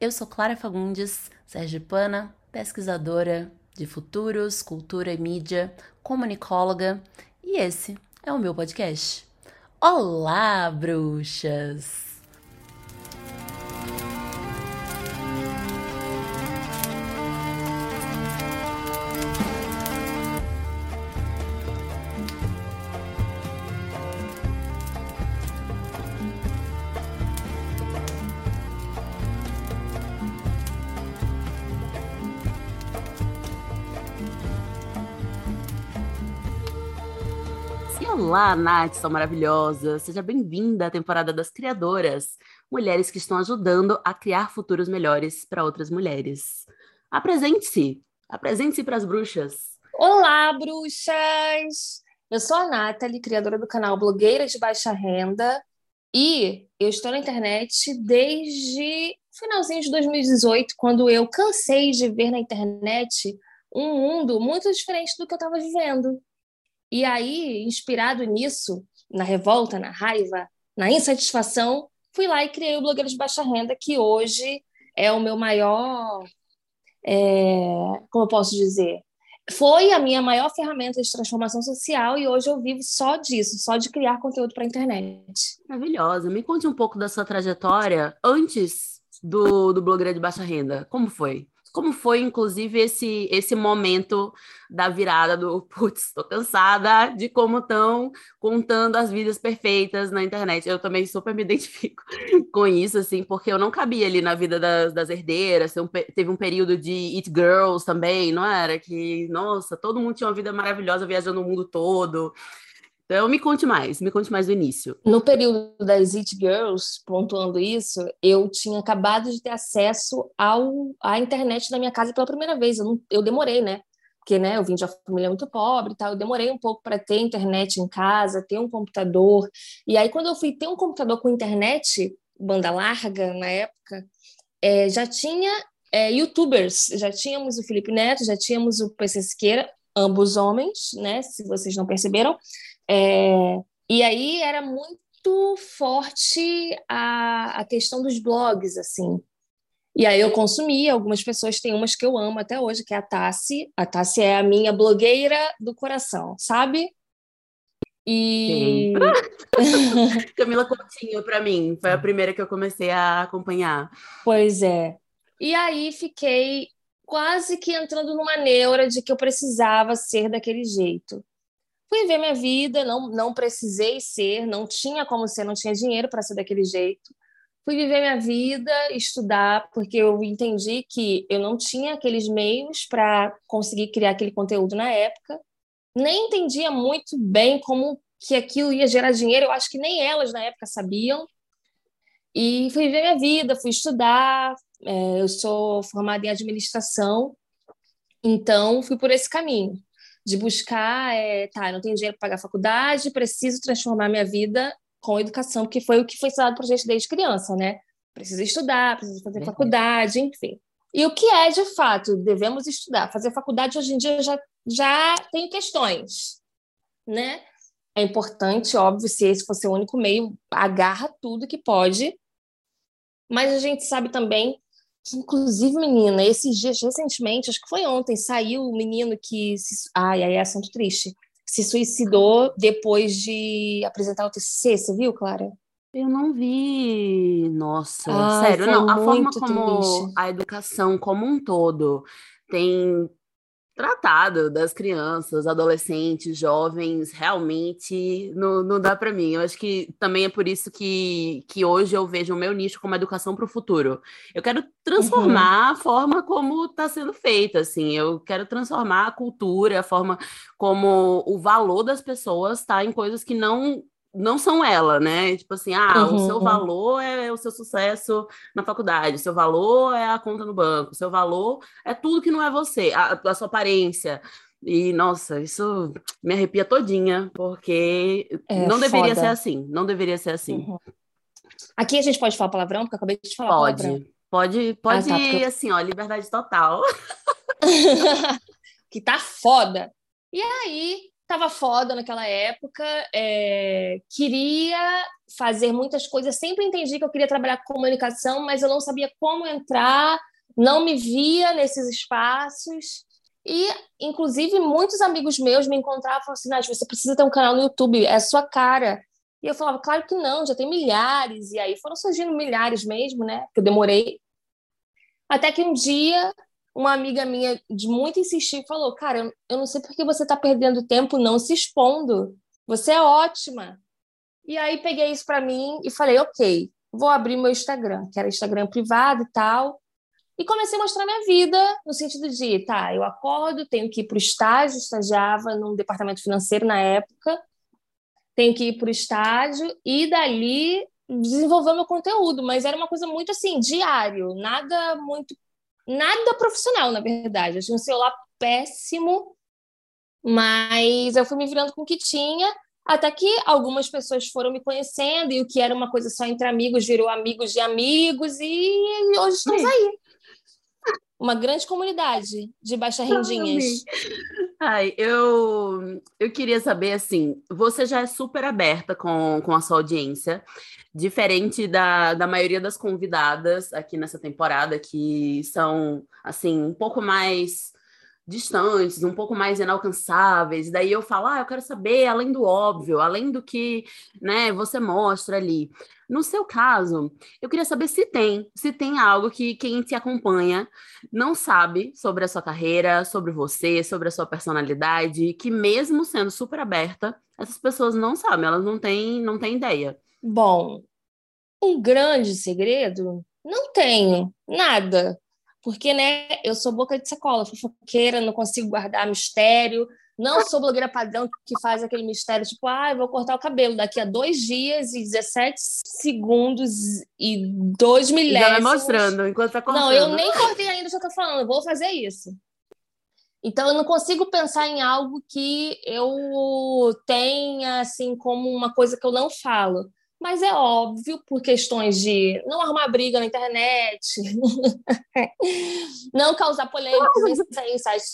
Eu sou Clara Fagundes, sergipana, pesquisadora de futuros, cultura e mídia, comunicóloga, e esse é o meu podcast. Olá, bruxas! Olá, Nath, sua maravilhosa! Seja bem-vinda à temporada das criadoras, mulheres que estão ajudando a criar futuros melhores para outras mulheres. Apresente-se! Apresente-se para as bruxas! Olá, bruxas! Eu sou a Nathalie, criadora do canal Blogueira de Baixa Renda, e eu estou na internet desde finalzinho de 2018, quando eu cansei de ver na internet um mundo muito diferente do que eu estava vivendo. E aí, inspirado nisso, na revolta, na raiva, na insatisfação, fui lá e criei o Blogueiro de Baixa Renda, que hoje é o meu maior. É, como eu posso dizer? Foi a minha maior ferramenta de transformação social e hoje eu vivo só disso, só de criar conteúdo para a internet. Maravilhosa. Me conte um pouco da sua trajetória antes do, do Blogueiro de Baixa Renda. Como foi? Como foi, inclusive, esse, esse momento da virada do putz, estou cansada de como estão contando as vidas perfeitas na internet. Eu também super me identifico com isso, assim, porque eu não cabia ali na vida das, das herdeiras. Teve um período de It Girls também, não era? Que, nossa, todo mundo tinha uma vida maravilhosa viajando o mundo todo. Então, me conte mais, me conte mais do início. No período das It Girls, pontuando isso, eu tinha acabado de ter acesso ao, à internet na minha casa pela primeira vez. Eu, não, eu demorei, né? Porque né, eu vim de uma família muito pobre e tal. Eu demorei um pouco para ter internet em casa, ter um computador. E aí, quando eu fui ter um computador com internet, banda larga na época, é, já tinha é, youtubers, já tínhamos o Felipe Neto, já tínhamos o PC Siqueira, ambos homens, né? Se vocês não perceberam. É, e aí era muito forte a, a questão dos blogs, assim. E aí eu consumia, algumas pessoas, tem umas que eu amo até hoje, que é a Tassi. A Tassi é a minha blogueira do coração, sabe? E. Camila Coutinho, para mim, foi a primeira que eu comecei a acompanhar. Pois é. E aí fiquei quase que entrando numa neura de que eu precisava ser daquele jeito. Fui ver minha vida, não, não precisei ser, não tinha como ser, não tinha dinheiro para ser daquele jeito. Fui viver minha vida, estudar, porque eu entendi que eu não tinha aqueles meios para conseguir criar aquele conteúdo na época. Nem entendia muito bem como que aquilo ia gerar dinheiro, eu acho que nem elas na época sabiam. E fui viver minha vida, fui estudar. É, eu sou formada em administração, então fui por esse caminho de buscar, é, tá, não tenho dinheiro para pagar a faculdade, preciso transformar minha vida com educação, porque foi o que foi ensinado para gente desde criança, né? Preciso estudar, preciso fazer faculdade, enfim. E o que é, de fato, devemos estudar? Fazer faculdade hoje em dia já, já tem questões, né? É importante, óbvio, se esse fosse o único meio, agarra tudo que pode, mas a gente sabe também Inclusive, menina, esses dias, recentemente, acho que foi ontem, saiu o um menino que. Se... Ai, ai, é assunto triste. Se suicidou depois de apresentar o TCC, você viu, Clara? Eu não vi. Nossa, Ai, sério, não. A forma como triste. a educação como um todo tem tratado das crianças, adolescentes, jovens, realmente não, não dá para mim. Eu acho que também é por isso que, que hoje eu vejo o meu nicho como educação para o futuro. Eu quero transformar uhum. a forma como está sendo feita, assim. Eu quero transformar a cultura, a forma como o valor das pessoas está em coisas que não não são ela, né? Tipo assim, ah, uhum. o seu valor é o seu sucesso na faculdade, o seu valor é a conta no banco, o seu valor é tudo que não é você, a, a sua aparência. E, nossa, isso me arrepia todinha, porque é, não deveria foda. ser assim, não deveria ser assim. Uhum. Aqui a gente pode falar palavrão, porque eu acabei de falar pode, palavrão. Pode, pode, ah, tá, porque... assim, ó, liberdade total. que tá foda. E aí, estava foda naquela época, é, queria fazer muitas coisas. Sempre entendi que eu queria trabalhar com comunicação, mas eu não sabia como entrar, não me via nesses espaços. E, inclusive, muitos amigos meus me encontravam e falavam assim: Nath, você precisa ter um canal no YouTube, é a sua cara. E eu falava, claro que não, já tem milhares. E aí foram surgindo milhares mesmo, né? Que eu demorei. Até que um dia, uma amiga minha, de muito insistir, falou: Cara, eu não sei por que você está perdendo tempo não se expondo. Você é ótima. E aí peguei isso para mim e falei: Ok, vou abrir meu Instagram, que era Instagram privado e tal. E comecei a mostrar minha vida, no sentido de, tá, eu acordo, tenho que ir para o estágio, estagiava num departamento financeiro na época, tenho que ir para o estágio e dali desenvolver meu conteúdo, mas era uma coisa muito assim, diário, nada muito, nada profissional, na verdade. Eu tinha um celular péssimo, mas eu fui me virando com o que tinha, até que algumas pessoas foram me conhecendo e o que era uma coisa só entre amigos virou amigos de amigos e hoje estamos aí uma grande comunidade de baixa rendinhas. Ai, eu, eu queria saber, assim, você já é super aberta com, com a sua audiência, diferente da, da maioria das convidadas aqui nessa temporada, que são, assim, um pouco mais distantes, um pouco mais inalcançáveis. Daí eu falo, ah, eu quero saber além do óbvio, além do que, né, você mostra ali. No seu caso, eu queria saber se tem, se tem algo que quem te acompanha não sabe sobre a sua carreira, sobre você, sobre a sua personalidade, que mesmo sendo super aberta, essas pessoas não sabem, elas não têm, não têm ideia. Bom, um grande segredo? Não tenho, nada. Porque, né, eu sou boca de sacola, fofoqueira, não consigo guardar mistério. Não sou blogueira padrão que faz aquele mistério, tipo, ah, eu vou cortar o cabelo daqui a dois dias e 17 segundos e dois milésimos. Já vai mostrando, enquanto tá cortando. Não, eu nem cortei ainda o que eu tô falando, eu vou fazer isso. Então, eu não consigo pensar em algo que eu tenha, assim, como uma coisa que eu não falo mas é óbvio, por questões de não arrumar briga na internet, não causar polêmicas, em sites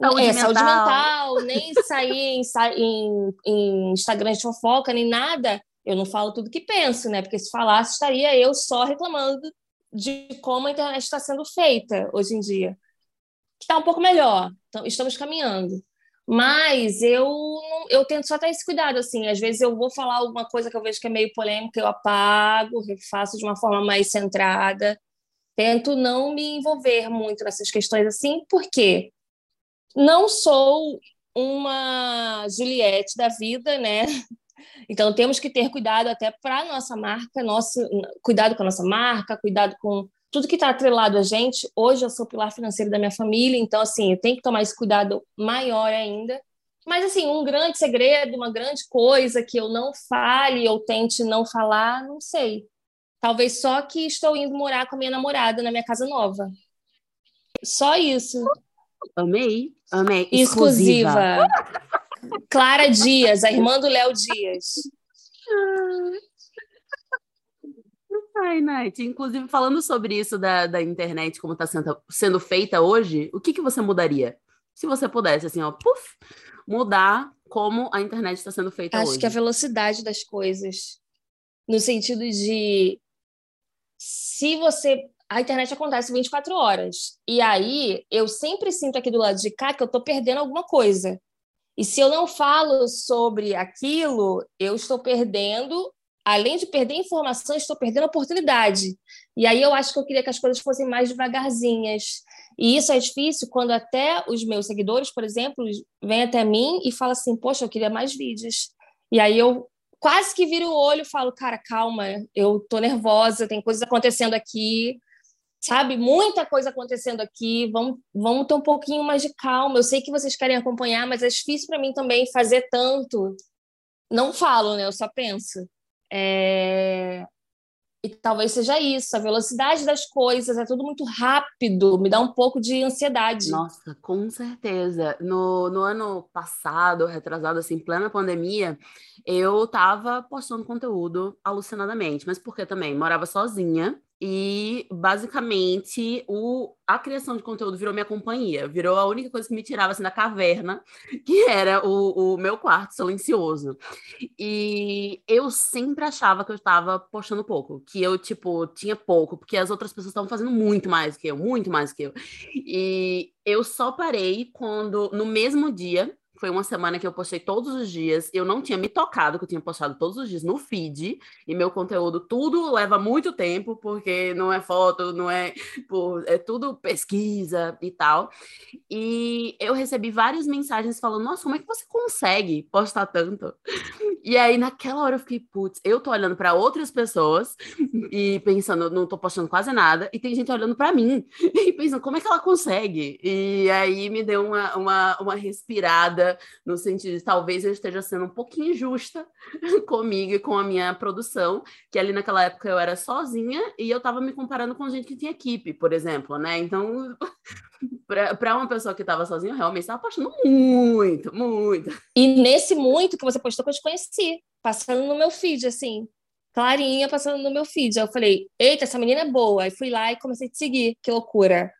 saúde, é, mental. saúde mental, nem sair em, em, em Instagram de fofoca, nem nada, eu não falo tudo que penso, né? Porque se falasse, estaria eu só reclamando de como a internet está sendo feita hoje em dia. Que está um pouco melhor, então, estamos caminhando. Mas eu eu tento só ter esse cuidado, assim. Às vezes eu vou falar alguma coisa que eu vejo que é meio polêmica, eu apago, refaço de uma forma mais centrada. Tento não me envolver muito nessas questões assim, porque não sou uma Juliette da vida, né? Então temos que ter cuidado até para nossa marca, nosso cuidado com a nossa marca, cuidado com tudo que está atrelado a gente. Hoje eu sou pilar financeiro da minha família, então assim, eu tenho que tomar esse cuidado maior ainda. Mas assim, um grande segredo, uma grande coisa que eu não fale ou tente não falar, não sei. Talvez só que estou indo morar com a minha namorada na minha casa nova. Só isso. Amei, amei. Exclusiva. Exclusiva. Clara Dias, a irmã do Léo Dias. Ai, Nath, inclusive falando sobre isso da, da internet, como está sendo, sendo feita hoje, o que, que você mudaria? Se você pudesse, assim, ó, puf, mudar como a internet está sendo feita Acho hoje. Acho que a velocidade das coisas, no sentido de se você. A internet acontece 24 horas. E aí, eu sempre sinto aqui do lado de cá que eu estou perdendo alguma coisa. E se eu não falo sobre aquilo, eu estou perdendo além de perder informação, estou perdendo oportunidade. E aí eu acho que eu queria que as coisas fossem mais devagarzinhas. E isso é difícil quando até os meus seguidores, por exemplo, vêm até mim e falam assim: Poxa, eu queria mais vídeos. E aí eu quase que viro o olho e falo: Cara, calma, eu tô nervosa, tem coisas acontecendo aqui, sabe? Muita coisa acontecendo aqui, vamos, vamos ter um pouquinho mais de calma. Eu sei que vocês querem acompanhar, mas é difícil para mim também fazer tanto. Não falo, né? Eu só penso. É... E talvez seja isso, a velocidade das coisas, é tudo muito rápido, me dá um pouco de ansiedade. Nossa, com certeza. No, no ano passado, retrasado, assim, plena pandemia, eu tava postando conteúdo alucinadamente, mas porque também morava sozinha, e basicamente o, a criação de conteúdo virou minha companhia, virou a única coisa que me tirava assim da caverna, que era o, o meu quarto silencioso. E eu sempre achava que eu estava postando pouco, que eu, tipo, tinha pouco, porque as outras pessoas estavam fazendo muito mais que eu, muito mais que eu. E eu só parei quando, no mesmo dia, foi uma semana que eu postei todos os dias. Eu não tinha me tocado que eu tinha postado todos os dias no feed. E meu conteúdo, tudo leva muito tempo, porque não é foto, não é. É tudo pesquisa e tal. E eu recebi várias mensagens falando: Nossa, como é que você consegue postar tanto? E aí, naquela hora, eu fiquei: Putz, eu tô olhando para outras pessoas e pensando, não tô postando quase nada. E tem gente olhando para mim e pensando: Como é que ela consegue? E aí me deu uma, uma, uma respirada no sentido de talvez eu esteja sendo um pouquinho injusta comigo e com a minha produção, que ali naquela época eu era sozinha e eu estava me comparando com gente que tinha equipe, por exemplo, né? Então, para uma pessoa que estava sozinha, eu realmente estava postando muito, muito. E nesse muito que você postou que eu te conheci, passando no meu feed, assim. Clarinha passando no meu feed. Aí eu falei, eita, essa menina é boa. Aí fui lá e comecei a te seguir. Que loucura.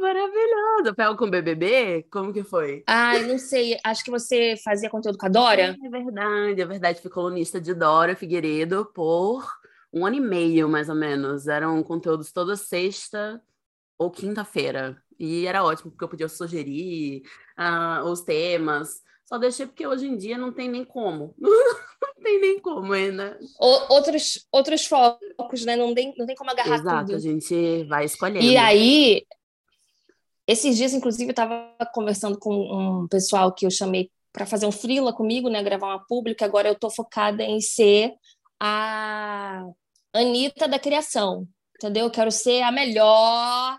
Maravilhoso. Pega com BBB? Como que foi? Ai, não sei. Acho que você fazia conteúdo com a Dora. É verdade, é verdade. Fui colunista de Dora Figueiredo por um ano e meio, mais ou menos. Eram conteúdos toda sexta ou quinta-feira. E era ótimo, porque eu podia sugerir uh, os temas. Só deixei porque hoje em dia não tem nem como. não tem nem como ainda. O, outros, outros focos, né? Não tem, não tem como agarrar Exato, tudo. a gente vai escolhendo. E aí, esses dias, inclusive, eu estava conversando com um pessoal que eu chamei para fazer um freela comigo, né, gravar uma pública. Agora eu estou focada em ser a Anitta da criação, entendeu? Eu quero ser a melhor,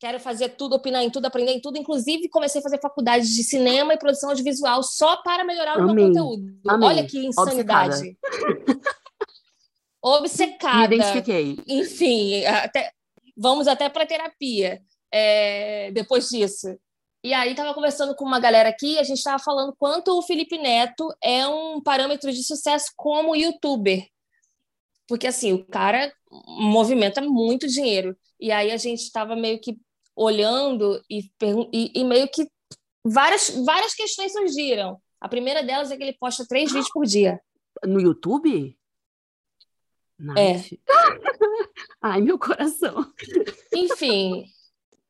quero fazer tudo, opinar em tudo, aprender em tudo. Inclusive, comecei a fazer faculdade de cinema e produção audiovisual só para melhorar o meu conteúdo. Amém. Olha que insanidade. Obcecada. Obcecada. Me identifiquei. Enfim, até, vamos até para terapia é, depois disso. E aí estava conversando com uma galera aqui, a gente estava falando quanto o Felipe Neto é um parâmetro de sucesso como youtuber. Porque assim, o cara movimenta muito dinheiro. E aí a gente estava meio que olhando e, e, e, meio que várias, várias questões surgiram. A primeira delas é que ele posta três vídeos por dia. No YouTube? Nice. É. Ai, meu coração. Enfim,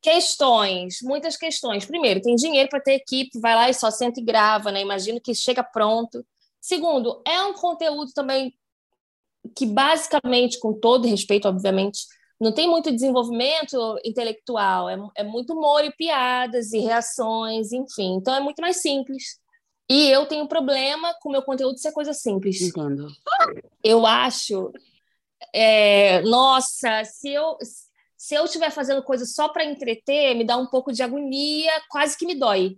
Questões, muitas questões. Primeiro, tem dinheiro para ter equipe, vai lá e só senta e grava, né? Imagino que chega pronto. Segundo, é um conteúdo também que basicamente, com todo respeito, obviamente, não tem muito desenvolvimento intelectual, é, é muito humor e piadas e reações, enfim. Então é muito mais simples. E eu tenho problema com o meu conteúdo ser coisa simples. Entendo. Eu acho. É, nossa, se eu se eu estiver fazendo coisa só para entreter, me dá um pouco de agonia, quase que me dói.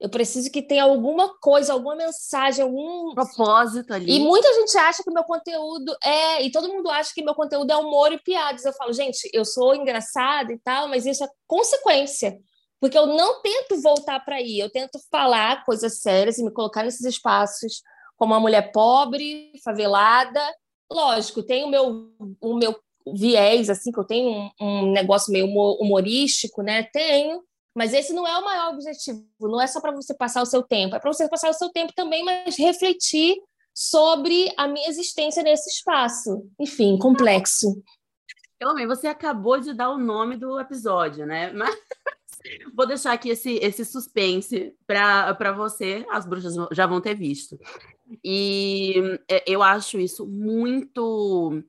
Eu preciso que tenha alguma coisa, alguma mensagem, algum propósito ali. E muita gente acha que meu conteúdo é, e todo mundo acha que meu conteúdo é humor e piadas. Eu falo, gente, eu sou engraçada e tal, mas isso é consequência. Porque eu não tento voltar para aí, eu tento falar coisas sérias e me colocar nesses espaços como uma mulher pobre, favelada. Lógico, tem o meu, o meu viés, assim, que eu tenho um, um negócio meio humorístico, né? Tenho, mas esse não é o maior objetivo, não é só para você passar o seu tempo, é para você passar o seu tempo também, mas refletir sobre a minha existência nesse espaço. Enfim, complexo. Eu amei, você acabou de dar o nome do episódio, né? Mas vou deixar aqui esse, esse suspense para você, as bruxas já vão ter visto. E é, eu acho isso muito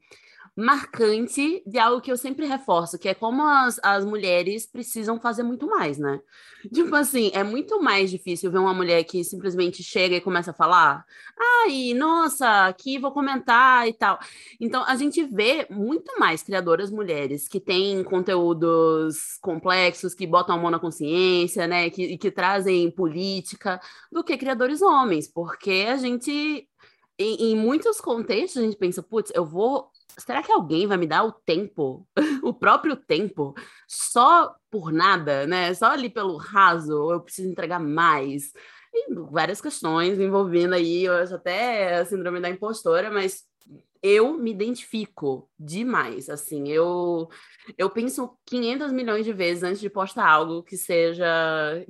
marcante de algo que eu sempre reforço, que é como as, as mulheres precisam fazer muito mais, né? Tipo assim, é muito mais difícil ver uma mulher que simplesmente chega e começa a falar, ai, nossa, aqui vou comentar e tal. Então, a gente vê muito mais criadoras mulheres que têm conteúdos complexos, que botam a mão na consciência, né, que, que trazem política, do que criadores homens, porque a gente em, em, muitos contextos a gente pensa, putz, eu vou será que alguém vai me dar o tempo, o próprio tempo, só por nada, né? Só ali pelo raso, eu preciso entregar mais? E várias questões envolvendo aí, eu acho até a síndrome da impostora, mas eu me identifico demais, assim, eu eu penso 500 milhões de vezes antes de postar algo que seja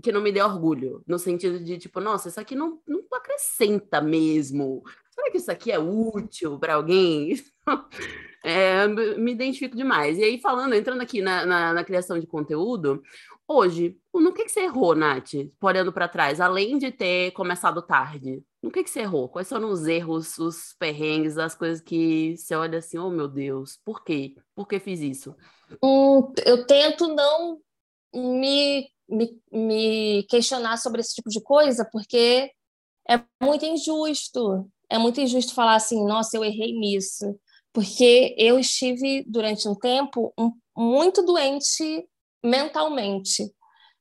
que não me dê orgulho, no sentido de tipo, nossa, isso aqui não, não acrescenta mesmo. Será que isso aqui é útil para alguém? é, me identifico demais. E aí, falando, entrando aqui na, na, na criação de conteúdo, hoje, no que, que você errou, Nath, olhando para trás, além de ter começado tarde? No que, que você errou? Quais foram os erros, os perrengues, as coisas que você olha assim, oh meu Deus, por quê? Por que fiz isso? Hum, eu tento não me, me, me questionar sobre esse tipo de coisa, porque é muito injusto. É muito injusto falar assim, nossa, eu errei nisso. Porque eu estive, durante um tempo, um, muito doente mentalmente.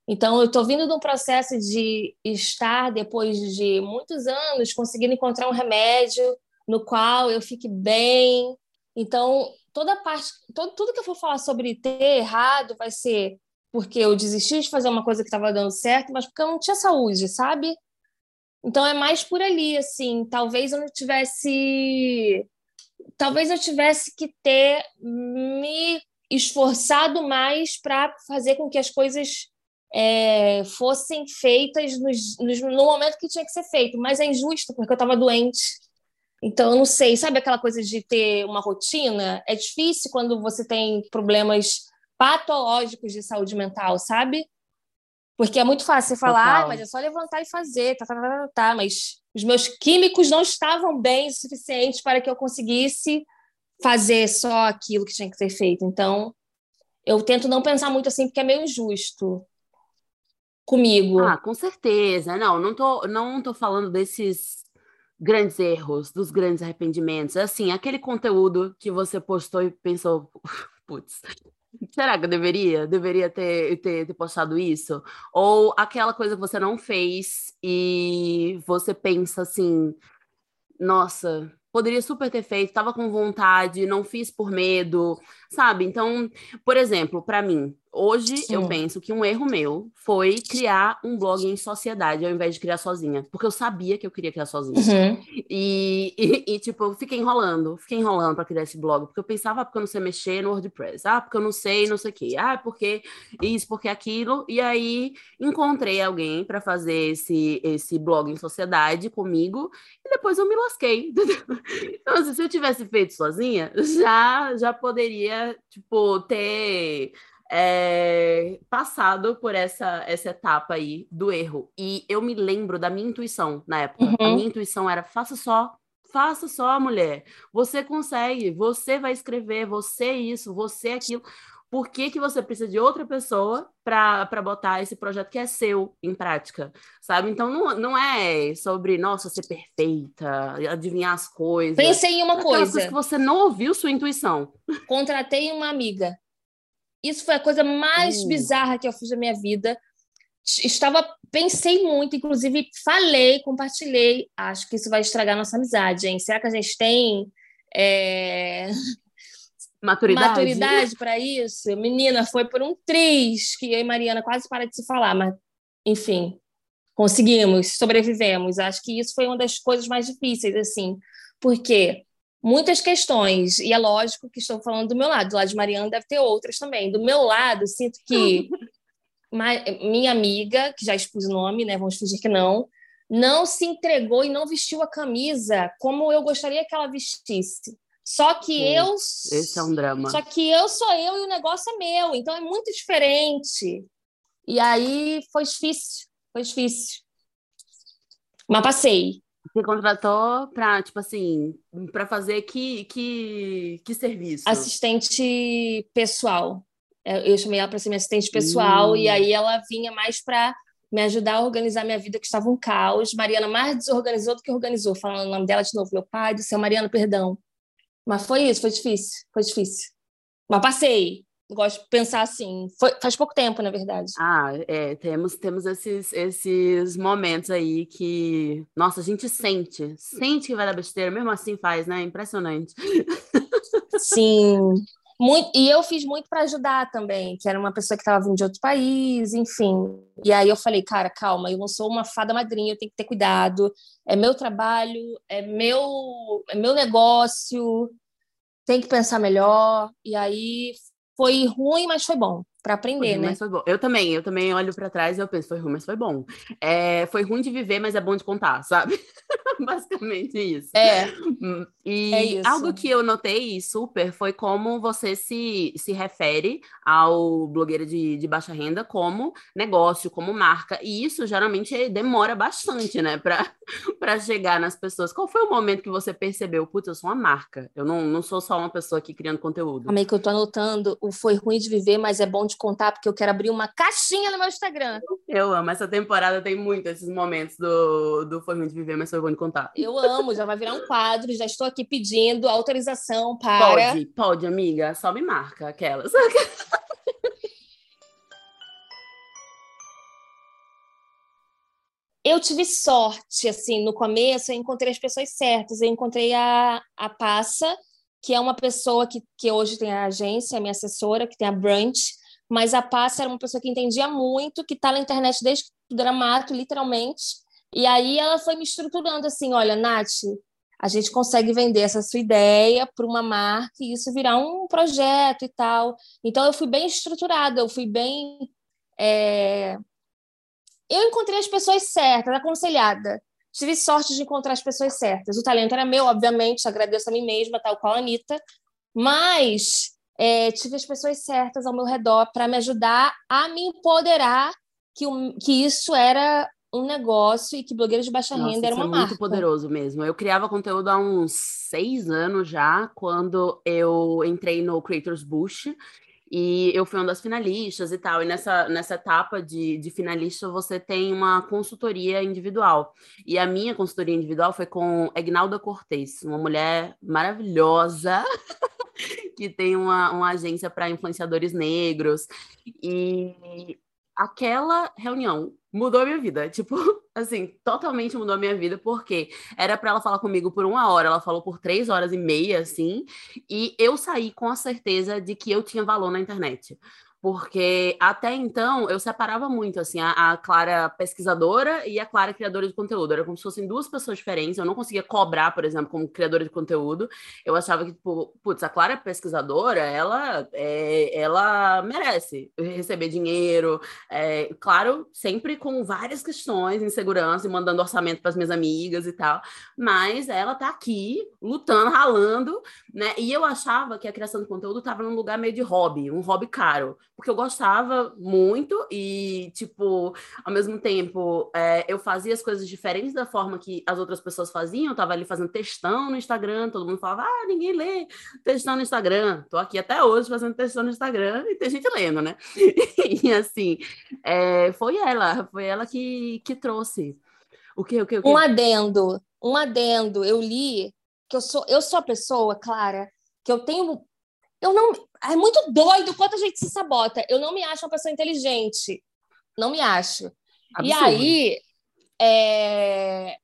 Então, eu estou vindo de um processo de estar, depois de muitos anos, conseguindo encontrar um remédio no qual eu fique bem. Então, toda parte, todo, tudo que eu for falar sobre ter errado vai ser porque eu desisti de fazer uma coisa que estava dando certo, mas porque eu não tinha saúde, sabe? Então é mais por ali, assim. Talvez eu não tivesse. Talvez eu tivesse que ter me esforçado mais para fazer com que as coisas é, fossem feitas nos, nos, no momento que tinha que ser feito, mas é injusto porque eu estava doente. Então, eu não sei, sabe aquela coisa de ter uma rotina? É difícil quando você tem problemas patológicos de saúde mental, sabe? Porque é muito fácil você falar, ah, mas é só levantar e fazer, tá, tá, tá, tá, tá, mas os meus químicos não estavam bem o suficiente para que eu conseguisse fazer só aquilo que tinha que ser feito. Então, eu tento não pensar muito assim, porque é meio injusto comigo. Ah, com certeza. Não, não tô, não tô falando desses grandes erros, dos grandes arrependimentos. Assim, aquele conteúdo que você postou e pensou, putz, será que eu deveria? Deveria ter, ter, ter postado isso? Ou aquela coisa que você não fez e você pensa assim, nossa, poderia super ter feito, estava com vontade, não fiz por medo, sabe? Então, por exemplo, para mim, hoje Sim. eu penso que um erro meu foi criar um blog em sociedade ao invés de criar sozinha, porque eu sabia que eu queria criar sozinha. Uhum. E, e, e, tipo, eu fiquei enrolando, fiquei enrolando para criar esse blog, porque eu pensava, ah, porque eu não sei mexer no WordPress, ah, porque eu não sei, não sei o quê, ah, porque isso, porque aquilo, e aí encontrei alguém para fazer esse, esse blog em sociedade comigo, e depois eu me lasquei. então, assim, se eu tivesse feito sozinha, já, já poderia, tipo, ter é, passado por essa, essa etapa aí do erro. E eu me lembro da minha intuição na época. Uhum. A minha intuição era: faça só, faça só, mulher. Você consegue, você vai escrever, você isso, você aquilo. Por que, que você precisa de outra pessoa para botar esse projeto que é seu em prática? Sabe? Então não, não é sobre, nossa, ser perfeita, adivinhar as coisas. Pensei em uma coisa. coisas que você não ouviu sua intuição. Contratei uma amiga isso foi a coisa mais uh. bizarra que eu fiz na minha vida. Estava, pensei muito, inclusive falei, compartilhei. Acho que isso vai estragar nossa amizade, hein? Será que a gente tem é... maturidade, maturidade para isso? Menina, foi por um triz que eu e Mariana quase para de se falar, mas enfim, conseguimos, sobrevivemos. Acho que isso foi uma das coisas mais difíceis, assim, porque muitas questões, e é lógico que estou falando do meu lado, do lado de Mariana deve ter outras também. Do meu lado, sinto que minha amiga, que já expus o nome, né, vamos fingir que não, não se entregou e não vestiu a camisa como eu gostaria que ela vestisse. Só que Sim, eu. Esse é um drama. Só que eu sou eu e o negócio é meu, então é muito diferente. E aí foi difícil, foi difícil. Mas passei. Você contratou para, tipo assim, para fazer que, que, que serviço? Assistente pessoal. É, eu chamei ela para ser minha assistente pessoal, e aí ela vinha mais para me ajudar a organizar minha vida, que estava um caos. Mariana mais desorganizou do que organizou, falando o nome dela de novo. Meu pai do céu, Mariana, perdão. Mas foi isso, foi difícil, foi difícil. Mas passei gosto de pensar assim. Foi, faz pouco tempo, na verdade. Ah, é, temos, temos esses, esses momentos aí que, nossa, a gente sente, sente que vai dar besteira, mesmo assim faz, né? Impressionante. Sim. Muito, e eu fiz muito para ajudar também, que era uma pessoa que estava vindo de outro país, enfim. E aí eu falei, cara, calma, eu não sou uma fada madrinha, eu tenho que ter cuidado. É meu trabalho, é meu, é meu negócio, tem que pensar melhor. E aí foi ruim, mas foi bom para aprender, né? foi bom. Eu também, eu também olho para trás e eu penso, foi ruim, mas foi bom. É, foi ruim de viver, mas é bom de contar, sabe? Basicamente isso. É. Hum, e é isso. algo que eu notei super foi como você se, se refere ao blogueiro de, de baixa renda como negócio, como marca. E isso geralmente demora bastante, né, para chegar nas pessoas. Qual foi o momento que você percebeu, putz, eu sou uma marca, eu não, não sou só uma pessoa aqui criando conteúdo? Amei que eu tô anotando, o foi ruim de viver, mas é bom de contar, porque eu quero abrir uma caixinha no meu Instagram. Eu amo, essa temporada tem muito esses momentos do, do Foi Ruim de Viver, mas foi bom de contar. Eu amo, já vai virar um quadro, já estou aqui pedindo autorização para... Pode, pode, amiga, só me marca aquelas. eu tive sorte, assim, no começo eu encontrei as pessoas certas. Eu encontrei a, a Passa, que é uma pessoa que, que hoje tem a agência, a minha assessora, que tem a Brunch, mas a Passa era uma pessoa que entendia muito, que está na internet desde que era mato, literalmente. E aí ela foi me estruturando assim: olha, Nath, a gente consegue vender essa sua ideia para uma marca e isso virar um projeto e tal. Então eu fui bem estruturada, eu fui bem. É... Eu encontrei as pessoas certas, aconselhada. Tive sorte de encontrar as pessoas certas. O talento era meu, obviamente, agradeço a mim mesma, tal qual a Anitta, mas é, tive as pessoas certas ao meu redor para me ajudar a me empoderar que, que isso era um negócio e que blogueiro de baixa Nossa, renda era uma é marca. muito poderoso mesmo. Eu criava conteúdo há uns seis anos já, quando eu entrei no Creators Bush e eu fui uma das finalistas e tal. E nessa, nessa etapa de, de finalista, você tem uma consultoria individual. E a minha consultoria individual foi com Egnalda Cortez, uma mulher maravilhosa. que tem uma, uma agência para influenciadores negros. E aquela reunião mudou a minha vida. Tipo, assim, totalmente mudou a minha vida, porque era para ela falar comigo por uma hora, ela falou por três horas e meia, assim, e eu saí com a certeza de que eu tinha valor na internet porque até então eu separava muito assim a, a, Clara pesquisadora e a Clara criadora de conteúdo. Era como se fossem duas pessoas diferentes. Eu não conseguia cobrar, por exemplo, como criadora de conteúdo. Eu achava que, tipo, putz, a Clara pesquisadora, ela, é, ela merece receber dinheiro. É, claro, sempre com várias questões, insegurança e mandando orçamento para as minhas amigas e tal. Mas ela tá aqui lutando, ralando, né? E eu achava que a criação de conteúdo estava num lugar meio de hobby, um hobby caro porque eu gostava muito e, tipo, ao mesmo tempo, é, eu fazia as coisas diferentes da forma que as outras pessoas faziam. Eu tava ali fazendo textão no Instagram, todo mundo falava, ah, ninguém lê textão no Instagram. Tô aqui até hoje fazendo textão no Instagram e tem gente lendo, né? e assim, é, foi ela, foi ela que, que trouxe. O o que, o que? Um adendo, um adendo. Eu li que eu sou, eu sou a pessoa, Clara, que eu tenho eu não. É muito doido quanto a gente se sabota. Eu não me acho uma pessoa inteligente. Não me acho. Absurdo. E aí, é...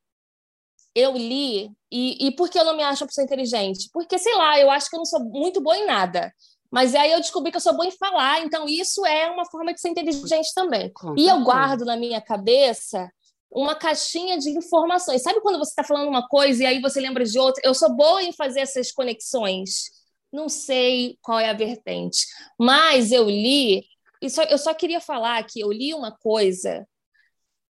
eu li. E, e por que eu não me acho uma pessoa inteligente? Porque, sei lá, eu acho que eu não sou muito boa em nada. Mas aí eu descobri que eu sou boa em falar, então isso é uma forma de ser inteligente também. e eu guardo na minha cabeça uma caixinha de informações. Sabe quando você está falando uma coisa e aí você lembra de outra? Eu sou boa em fazer essas conexões. Não sei qual é a vertente, mas eu li, e só, eu só queria falar que eu li uma coisa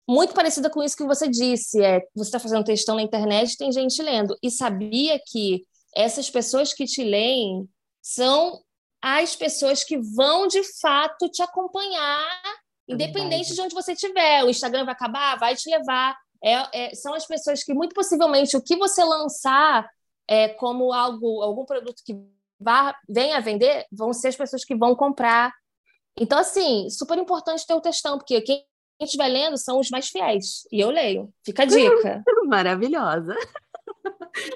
muito parecida com isso que você disse, é você está fazendo textão na internet, tem gente lendo, e sabia que essas pessoas que te leem são as pessoas que vão de fato te acompanhar, é independente de onde você estiver. O Instagram vai acabar, vai te levar. É, é, são as pessoas que, muito possivelmente, o que você lançar é, como algo, algum produto que vá, venha vender, vão ser as pessoas que vão comprar. Então, assim, super importante ter o textão, porque quem estiver lendo são os mais fiéis. E eu leio. Fica a dica. Maravilhosa.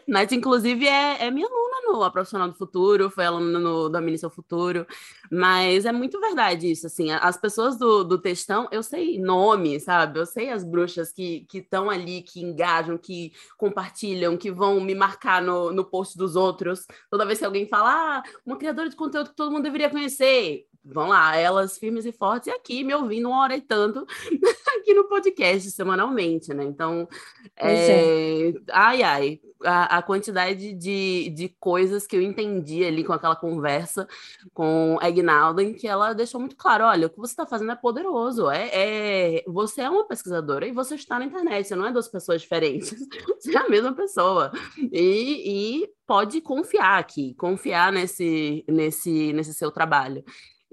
Nath, inclusive, é, é minha aluna, no A Profissional do Futuro, foi aluna no Domine Seu Futuro, mas é muito verdade isso, assim, as pessoas do, do textão, eu sei nome, sabe? Eu sei as bruxas que estão ali, que engajam, que compartilham, que vão me marcar no, no post dos outros. Toda vez que alguém fala, ah, uma criadora de conteúdo que todo mundo deveria conhecer, vão lá, elas firmes e fortes, e aqui me ouvindo uma hora e tanto aqui no podcast semanalmente, né? Então, é... É. ai, ai, a, a, quantidade de, de coisas que eu entendi ali com aquela conversa com em que ela deixou muito claro: olha, o que você está fazendo é poderoso, é, é, você é uma pesquisadora e você está na internet, você não é duas pessoas diferentes, você é a mesma pessoa. E, e pode confiar aqui, confiar nesse, nesse, nesse seu trabalho.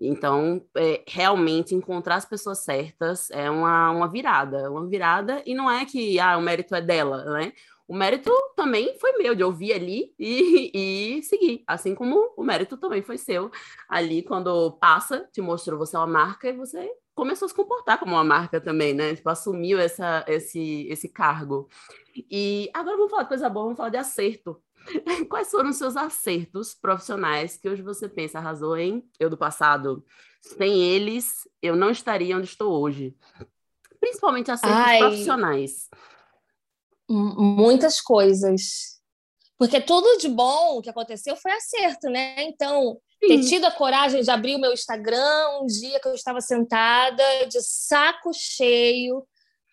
Então, é, realmente encontrar as pessoas certas é uma, uma virada, uma virada, e não é que ah, o mérito é dela, né? O mérito também foi meu, de ouvir ali e, e seguir, assim como o mérito também foi seu ali quando passa, te mostrou você é uma marca e você começou a se comportar como uma marca também, né? Tipo, assumiu essa, esse, esse cargo. E agora vamos falar de coisa boa, vamos falar de acerto. Quais foram os seus acertos profissionais que hoje você pensa, arrasou, hein? Eu do passado. Sem eles, eu não estaria onde estou hoje. Principalmente acertos Ai, profissionais. Muitas coisas. Porque tudo de bom que aconteceu foi acerto, né? Então, Sim. ter tido a coragem de abrir o meu Instagram um dia que eu estava sentada, de saco cheio,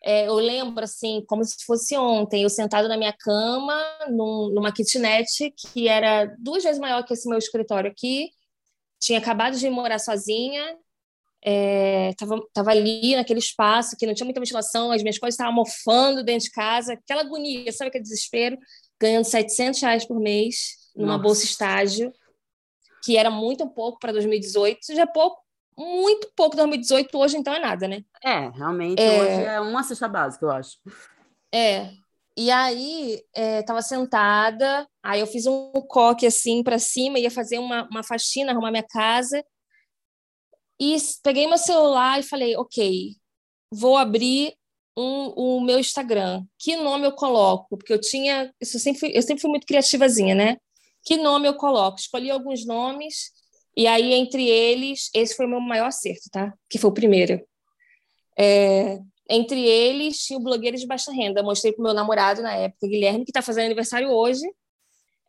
é, eu lembro, assim, como se fosse ontem, eu sentada na minha cama, num, numa kitnet que era duas vezes maior que esse meu escritório aqui. Tinha acabado de morar sozinha, é, tava, tava ali naquele espaço que não tinha muita ventilação, as minhas coisas estavam mofando dentro de casa, aquela agonia, sabe aquele desespero? Ganhando 700 reais por mês numa Nossa. bolsa estágio, que era muito pouco para 2018, já é pouco muito pouco 2018, hoje então é nada, né? É, realmente é... hoje é uma cesta básica, eu acho. É. E aí, é, tava sentada, aí eu fiz um coque assim para cima, ia fazer uma, uma faxina, arrumar minha casa. E peguei meu celular e falei, ok, vou abrir um, o meu Instagram. Que nome eu coloco? Porque eu tinha, isso sempre, eu sempre fui muito criativazinha, né? Que nome eu coloco? Escolhi alguns nomes e aí, entre eles, esse foi o meu maior acerto, tá? Que foi o primeiro. É, entre eles, tinha o blogueiro de baixa renda. mostrei para o meu namorado na época, Guilherme, que está fazendo aniversário hoje,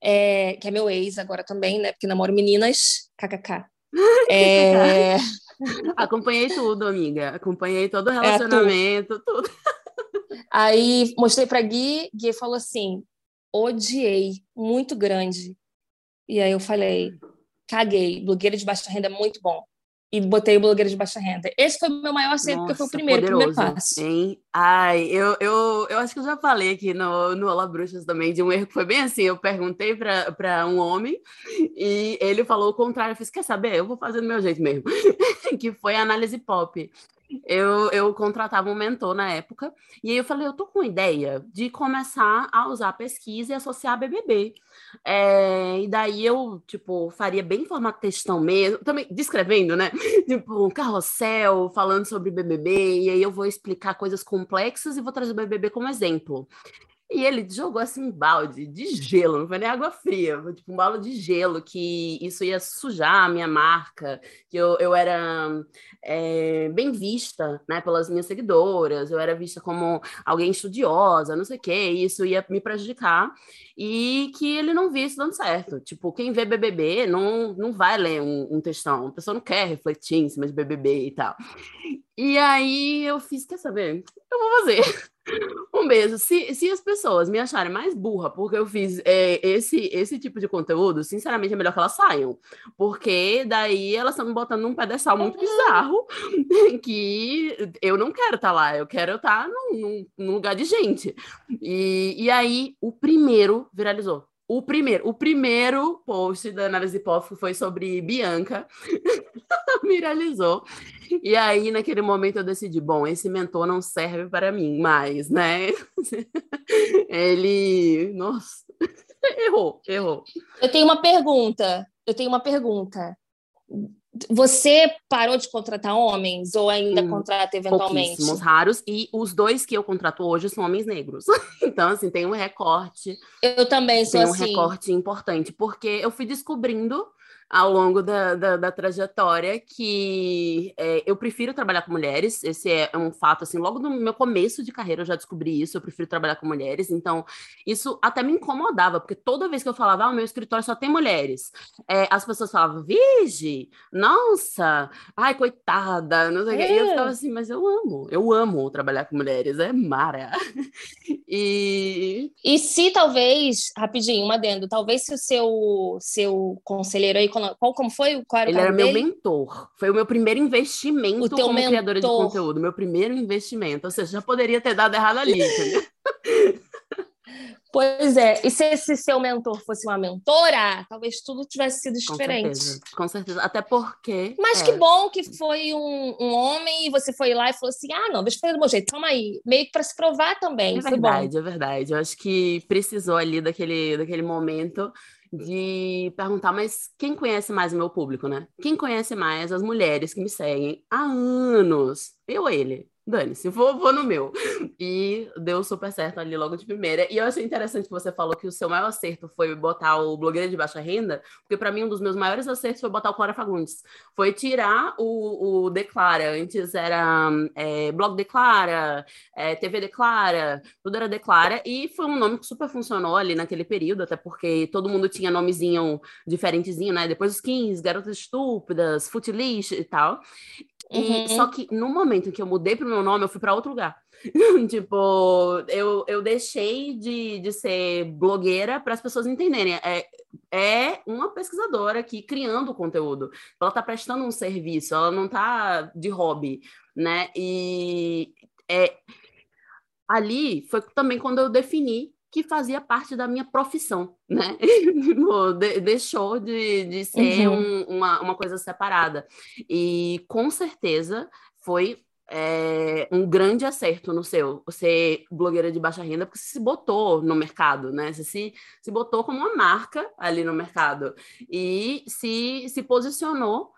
é, que é meu ex agora também, né? Porque namoro meninas, kkk. É... Acompanhei tudo, amiga. Acompanhei todo o é, relacionamento, é, tudo. Aí mostrei para Gui, Gui falou assim: odiei, muito grande. E aí eu falei, caguei, blogueira de baixa renda é muito bom. E botei o blogueira de baixa renda. Esse foi o meu maior acerto, porque foi o primeiro, poderoso, primeiro passo. Hein? Ai, eu, eu, eu acho que eu já falei aqui no, no Olá Bruxas também de um erro que foi bem assim. Eu perguntei para um homem e ele falou o contrário. Eu fiz, quer saber? Eu vou fazer do meu jeito mesmo. que foi a análise pop eu, eu contratava um mentor na época, e aí eu falei, eu tô com ideia de começar a usar pesquisa e associar a BBB. É, e daí eu, tipo, faria bem formato textão mesmo, também descrevendo, né? Tipo, um carrossel falando sobre BBB, e aí eu vou explicar coisas complexas e vou trazer o BBB como exemplo. E ele jogou assim um balde de gelo, não foi nem água fria, foi tipo um balde de gelo, que isso ia sujar a minha marca, que eu, eu era é, bem vista né, pelas minhas seguidoras, eu era vista como alguém estudiosa, não sei o quê, e isso ia me prejudicar, e que ele não via isso dando certo. Tipo, quem vê BBB não, não vai ler um, um textão, a pessoa não quer refletir em cima de BBB e tal. E aí eu fiz, quer saber? Eu vou fazer. Um beijo. Se, se as pessoas me acharem mais burra porque eu fiz é, esse, esse tipo de conteúdo, sinceramente é melhor que elas saiam. Porque daí elas estão me botando num pedestal muito uhum. bizarro que eu não quero estar tá lá, eu quero estar tá num, num, lugar de gente. E, e aí o primeiro viralizou. O primeiro, o primeiro post da análise pop foi sobre Bianca. Viralizou. E aí, naquele momento, eu decidi: bom, esse mentor não serve para mim mais, né? Ele. Nossa, errou, errou. Eu tenho uma pergunta. Eu tenho uma pergunta. Você parou de contratar homens ou ainda hum, contrata eventualmente? Pouquíssimos, raros. E os dois que eu contrato hoje são homens negros. então, assim, tem um recorte. Eu também sou tem assim. Tem um recorte importante, porque eu fui descobrindo ao longo da, da, da trajetória que é, eu prefiro trabalhar com mulheres. Esse é um fato, assim, logo no meu começo de carreira eu já descobri isso. Eu prefiro trabalhar com mulheres. Então, isso até me incomodava, porque toda vez que eu falava, ah, o meu escritório só tem mulheres, é, as pessoas falavam, vige, nossa, ai, coitada, não sei o é. E eu ficava assim, mas eu amo, eu amo trabalhar com mulheres, é mara. e. E se talvez, rapidinho, um adendo, talvez se o seu, seu conselheiro aí qual como foi? Qual era Ele era dele? meu mentor. Foi o meu primeiro investimento o como mentor. criadora de conteúdo. Meu primeiro investimento. Ou seja, já poderia ter dado errado ali, Pois é, e se esse seu mentor fosse uma mentora, talvez tudo tivesse sido diferente. Com certeza, com certeza. até porque. Mas é. que bom que foi um, um, homem e você foi lá e falou assim: ah, não, deixa eu fazer do meu jeito, calma aí. Meio que para se provar também. É verdade, é verdade. Eu acho que precisou ali daquele, daquele momento de perguntar, mas quem conhece mais o meu público, né? Quem conhece mais as mulheres que me seguem há anos? Eu ou ele? Dane-se, vou, vou no meu. E deu super certo ali logo de primeira. E eu achei interessante que você falou que o seu maior acerto foi botar o blogueiro de baixa renda, porque para mim um dos meus maiores acertos foi botar o Clara Fagundes. Foi tirar o, o Declara. Antes era é, Blog Declara, é, TV Declara, tudo era Declara. E foi um nome que super funcionou ali naquele período, até porque todo mundo tinha nomezinho diferentezinho, né? Depois os 15, Garotas Estúpidas, Footlish e tal. E, uhum. Só que no momento em que eu mudei pro meu nome, eu fui para outro lugar. tipo, eu, eu deixei de, de ser blogueira para as pessoas entenderem. É, é uma pesquisadora aqui criando conteúdo. Ela está prestando um serviço, ela não está de hobby, né? E é, ali foi também quando eu defini que fazia parte da minha profissão, né? Tipo, de, deixou de, de ser uhum. um, uma, uma coisa separada. E com certeza foi é, um grande acerto no seu, ser blogueira de baixa renda, porque você se botou no mercado, né? Você se, se botou como uma marca ali no mercado e se, se posicionou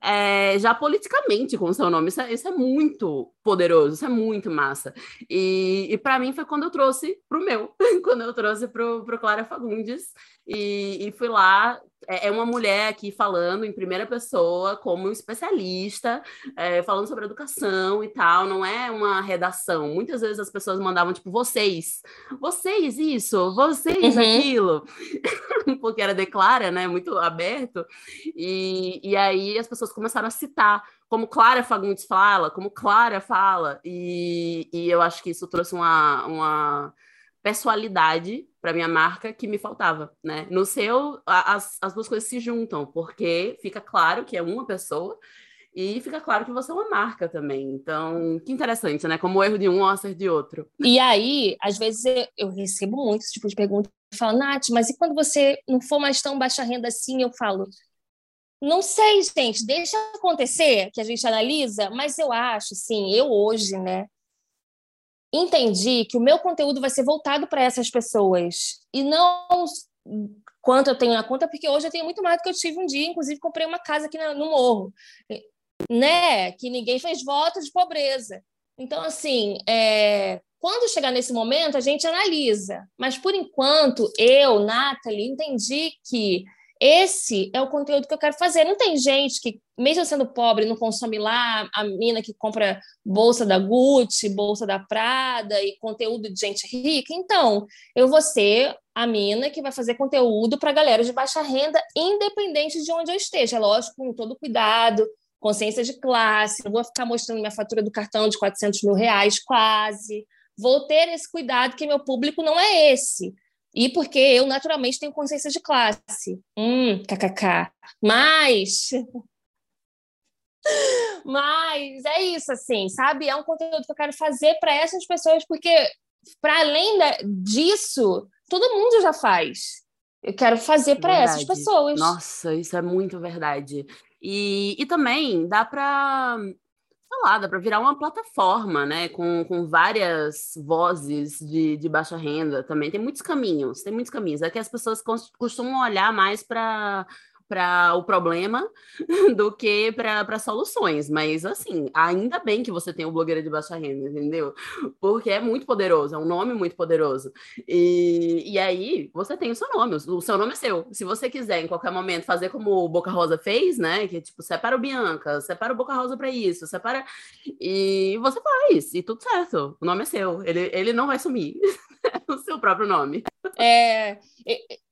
é, já politicamente com o seu nome. Isso é, isso é, muito poderoso, isso é muito massa. E, e para mim foi quando eu trouxe para o meu, quando eu trouxe para o Clara Fagundes e, e fui lá é, é uma mulher aqui falando em primeira pessoa, como especialista, é, falando sobre educação e tal, não é uma redação. Muitas vezes as pessoas mandavam, tipo, vocês, vocês isso, vocês uhum. aquilo, porque era declara, né, muito aberto, e, e aí as pessoas começaram a citar como Clara Fagundes fala, como Clara fala, e, e eu acho que isso trouxe uma, uma pessoalidade para minha marca que me faltava, né? No seu, as, as duas coisas se juntam, porque fica claro que é uma pessoa e fica claro que você é uma marca também. Então, que interessante, né? Como o erro de um, o acerto de outro. E aí, às vezes eu recebo muito esse tipo de pergunta, falo, Nath, mas e quando você não for mais tão baixa renda assim? Eu falo, não sei, gente, deixa acontecer, que a gente analisa, mas eu acho, sim, eu hoje, né, entendi que o meu conteúdo vai ser voltado para essas pessoas e não quanto eu tenho na conta, porque hoje eu tenho muito mais do que eu tive um dia, inclusive comprei uma casa aqui no morro, né? Que ninguém fez voto de pobreza. Então, assim, é... quando chegar nesse momento, a gente analisa. Mas, por enquanto, eu, Nathalie, entendi que esse é o conteúdo que eu quero fazer. Não tem gente que, mesmo sendo pobre, não consome lá a mina que compra bolsa da Gucci, bolsa da Prada e conteúdo de gente rica. Então, eu vou ser a mina que vai fazer conteúdo para galera de baixa renda, independente de onde eu esteja. É lógico, com todo cuidado, consciência de classe. Não vou ficar mostrando minha fatura do cartão de 400 mil reais, quase. Vou ter esse cuidado que meu público não é esse. E porque eu, naturalmente, tenho consciência de classe. Hum, kkk. Mas. Mas é isso, assim, sabe? É um conteúdo que eu quero fazer para essas pessoas, porque, para além disso, todo mundo já faz. Eu quero fazer para essas pessoas. Nossa, isso é muito verdade. E, e também dá para lá, dá para virar uma plataforma, né? Com, com várias vozes de, de baixa renda também. Tem muitos caminhos, tem muitos caminhos. É que as pessoas costumam olhar mais para para o problema do que para soluções. Mas, assim, ainda bem que você tem o blogueira de baixa renda, entendeu? Porque é muito poderoso, é um nome muito poderoso. E, e aí, você tem o seu nome, o seu nome é seu. Se você quiser, em qualquer momento, fazer como o Boca Rosa fez, né? Que, tipo, separa o Bianca, separa o Boca Rosa para isso, separa. E você faz, e tudo certo. O nome é seu. Ele, ele não vai sumir. é o seu próprio nome. É,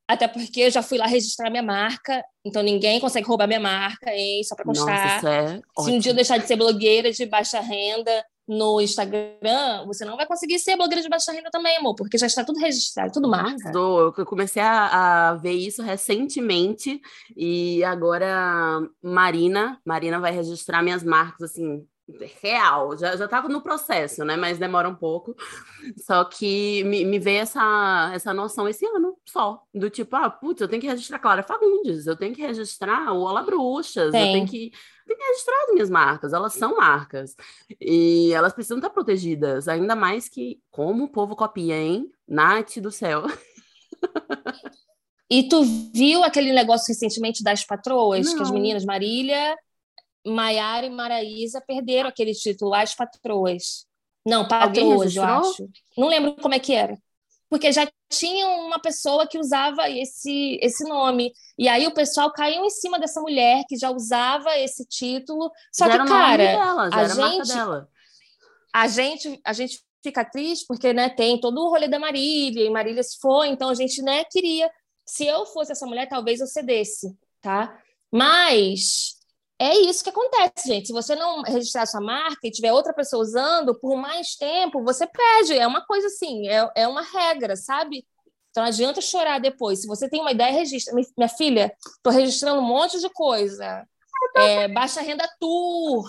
até porque eu já fui lá registrar minha marca, então ninguém consegue roubar minha marca, hein? Só para constar. Nossa, é Se ótimo. um dia eu deixar de ser blogueira de baixa renda no Instagram, você não vai conseguir ser blogueira de baixa renda também, amor, porque já está tudo registrado, tudo marca. Eu comecei a, a ver isso recentemente e agora Marina, Marina vai registrar minhas marcas assim real, já, já tava no processo, né? Mas demora um pouco. Só que me, me veio essa, essa noção esse ano só, do tipo, ah, putz, eu tenho que registrar Clara Fagundes, eu tenho que registrar o Olá Bruxas, Tem. eu tenho que, tenho que registrar as minhas marcas, elas são marcas. E elas precisam estar protegidas, ainda mais que como o povo copia, hein? Nath do céu. E tu viu aquele negócio recentemente das patroas, Não. que as meninas Marília Maiara e Maraísa perderam aquele título, as patroas. Não, patroas, eu acho. Não lembro como é que era. Porque já tinha uma pessoa que usava esse, esse nome. E aí o pessoal caiu em cima dessa mulher que já usava esse título. Só já que, cara, dela, a, gente, a gente a gente fica triste porque né, tem todo o rolê da Marília, e Marília se foi, então a gente né, queria. Se eu fosse essa mulher, talvez eu cedesse, tá? Mas é isso que acontece, gente. Se você não registrar sua marca e tiver outra pessoa usando por mais tempo, você perde. É uma coisa assim, é, é uma regra, sabe? Então não adianta chorar depois. Se você tem uma ideia, registra. Minha filha, estou registrando um monte de coisa. É, baixa renda tour,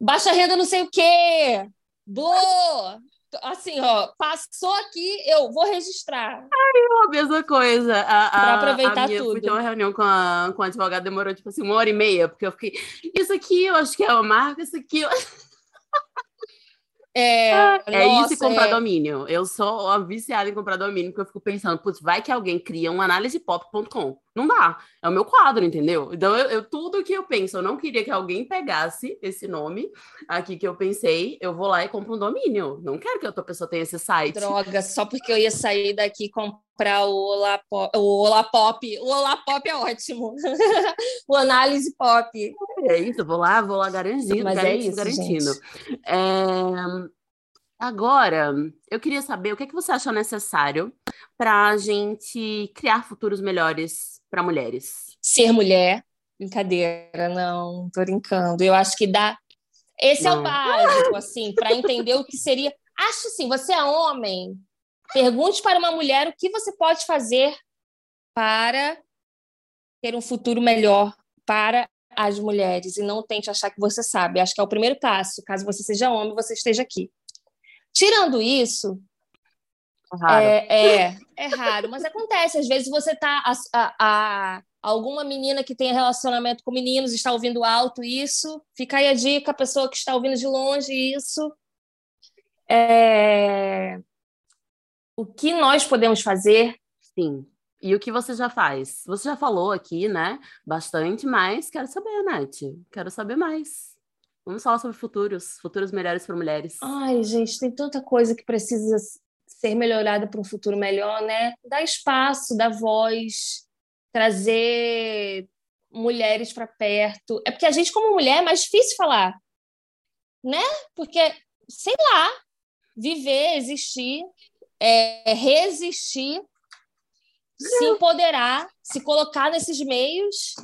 baixa renda não sei o quê. Boa! Assim, ó, passou aqui, eu vou registrar. Ai, a mesma coisa. Para aproveitar a minha, tudo. Ter uma reunião com a, com a advogada, demorou, tipo assim, uma hora e meia, porque eu fiquei, isso aqui eu acho que é uma marca, isso aqui eu... É, é nossa, isso e comprar é... domínio. Eu sou viciada em comprar domínio, porque eu fico pensando, putz, vai que alguém cria um análisepop.com. Não dá. É o meu quadro, entendeu? Então, eu, eu, tudo que eu penso, eu não queria que alguém pegasse esse nome aqui que eu pensei, eu vou lá e compro um domínio. Não quero que outra pessoa tenha esse site. Droga, só porque eu ia sair daqui comprar o Olapop. O Olapop, o Olapop é ótimo. o análise pop. É isso, vou lá, vou lá garantindo, Mas garantindo, é isso, garantindo. É... Agora, eu queria saber o que, é que você achou necessário para a gente criar futuros melhores para mulheres. Ser mulher, brincadeira, não, tô brincando. Eu acho que dá. Esse não. é o básico, assim, para entender o que seria. Acho assim, você é homem, pergunte para uma mulher o que você pode fazer para ter um futuro melhor para as mulheres e não tente achar que você sabe. Acho que é o primeiro passo. Caso você seja homem, você esteja aqui. Tirando isso, raro. É, é, é, raro, mas acontece. Às vezes você tá. A, a, a, alguma menina que tem relacionamento com meninos está ouvindo alto isso. Fica aí a dica, a pessoa que está ouvindo de longe isso. É... O que nós podemos fazer? Sim. E o que você já faz? Você já falou aqui, né? Bastante, mas quero saber, Nath. Quero saber mais. Vamos falar sobre futuros, futuros melhores para mulheres. Ai, gente, tem tanta coisa que precisa ser melhorada para um futuro melhor, né? Dar espaço, dar voz, trazer mulheres para perto. É porque a gente, como mulher, é mais difícil falar, né? Porque, sei lá, viver, existir, é, resistir, se empoderar, se colocar nesses meios.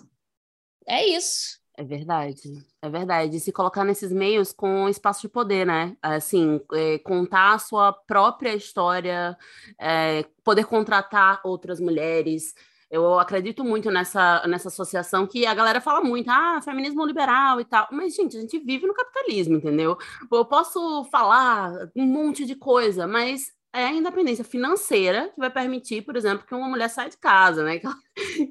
É isso. É verdade, é verdade. se colocar nesses meios com espaço de poder, né? Assim, é, contar a sua própria história, é, poder contratar outras mulheres. Eu acredito muito nessa, nessa associação que a galera fala muito, ah, feminismo liberal e tal. Mas, gente, a gente vive no capitalismo, entendeu? Eu posso falar um monte de coisa, mas é a independência financeira que vai permitir, por exemplo, que uma mulher saia de casa, né? Que ela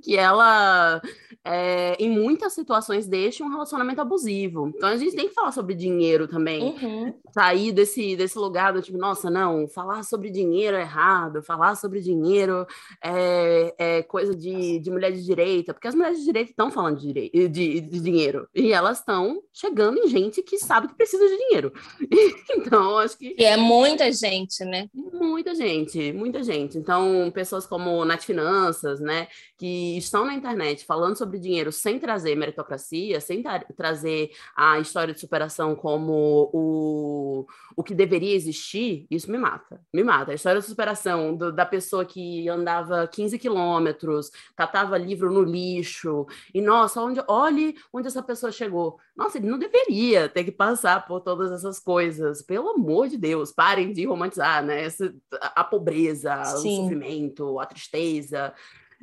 é, em muitas situações deixa um relacionamento abusivo. Então a gente tem que falar sobre dinheiro também. Uhum. Sair desse, desse lugar do tipo, nossa, não, falar sobre dinheiro é errado, falar sobre dinheiro é, é coisa de, de mulher de direita, porque as mulheres de direita estão falando de, de, de dinheiro e elas estão chegando em gente que sabe que precisa de dinheiro. então, acho que. E é muita gente, né? Muita gente, muita gente. Então, pessoas como Nath Finanças, né, que estão na internet falando sobre dinheiro sem trazer meritocracia, sem tra trazer a história de superação como o, o que deveria existir, isso me mata. Me mata. A história de superação do, da pessoa que andava 15 quilômetros, catava livro no lixo, e nossa, onde, olhe onde essa pessoa chegou. Nossa, ele não deveria ter que passar por todas essas coisas. Pelo amor de Deus, parem de romantizar, né? Essa, a pobreza, Sim. o sofrimento, a tristeza.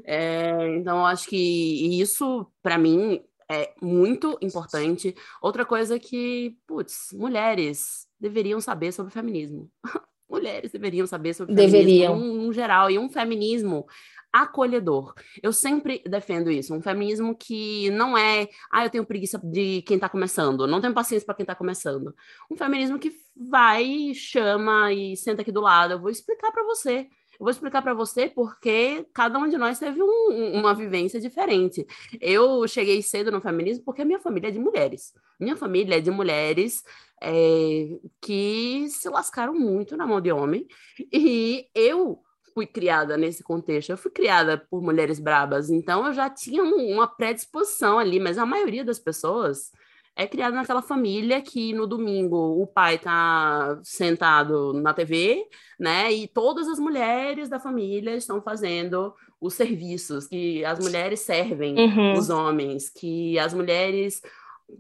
É, então, acho que isso, para mim, é muito importante. Outra coisa que, putz, mulheres deveriam saber sobre feminismo. mulheres deveriam saber sobre deveriam. feminismo no geral, e um feminismo acolhedor. Eu sempre defendo isso, um feminismo que não é, ah, eu tenho preguiça de quem está começando, não tenho paciência para quem está começando. Um feminismo que vai, chama e senta aqui do lado, eu vou explicar para você eu vou explicar para você porque cada um de nós teve um, uma vivência diferente. Eu cheguei cedo no feminismo porque a minha família é de mulheres. Minha família é de mulheres é, que se lascaram muito na mão de homem. E eu fui criada nesse contexto. Eu fui criada por mulheres brabas, então eu já tinha uma predisposição ali, mas a maioria das pessoas é criado naquela família que no domingo o pai tá sentado na TV, né? E todas as mulheres da família estão fazendo os serviços, que as mulheres servem uhum. os homens, que as mulheres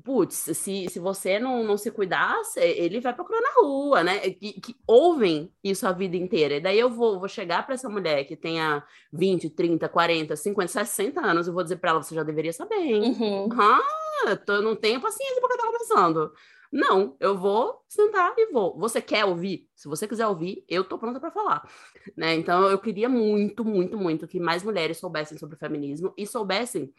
putz, se, se você não, não se cuidar, ele vai procurar na rua, né? Que, que ouvem isso a vida inteira. E daí eu vou, vou chegar para essa mulher que tenha 20, 30, 40, 50, 60 anos, eu vou dizer para ela, você já deveria saber, hein? Uhum. Ah, eu não tenho paciência porque eu tô começando. Não, eu vou sentar e vou. Você quer ouvir? Se você quiser ouvir, eu tô pronta para falar, né? Então eu queria muito, muito, muito que mais mulheres soubessem sobre o feminismo e soubessem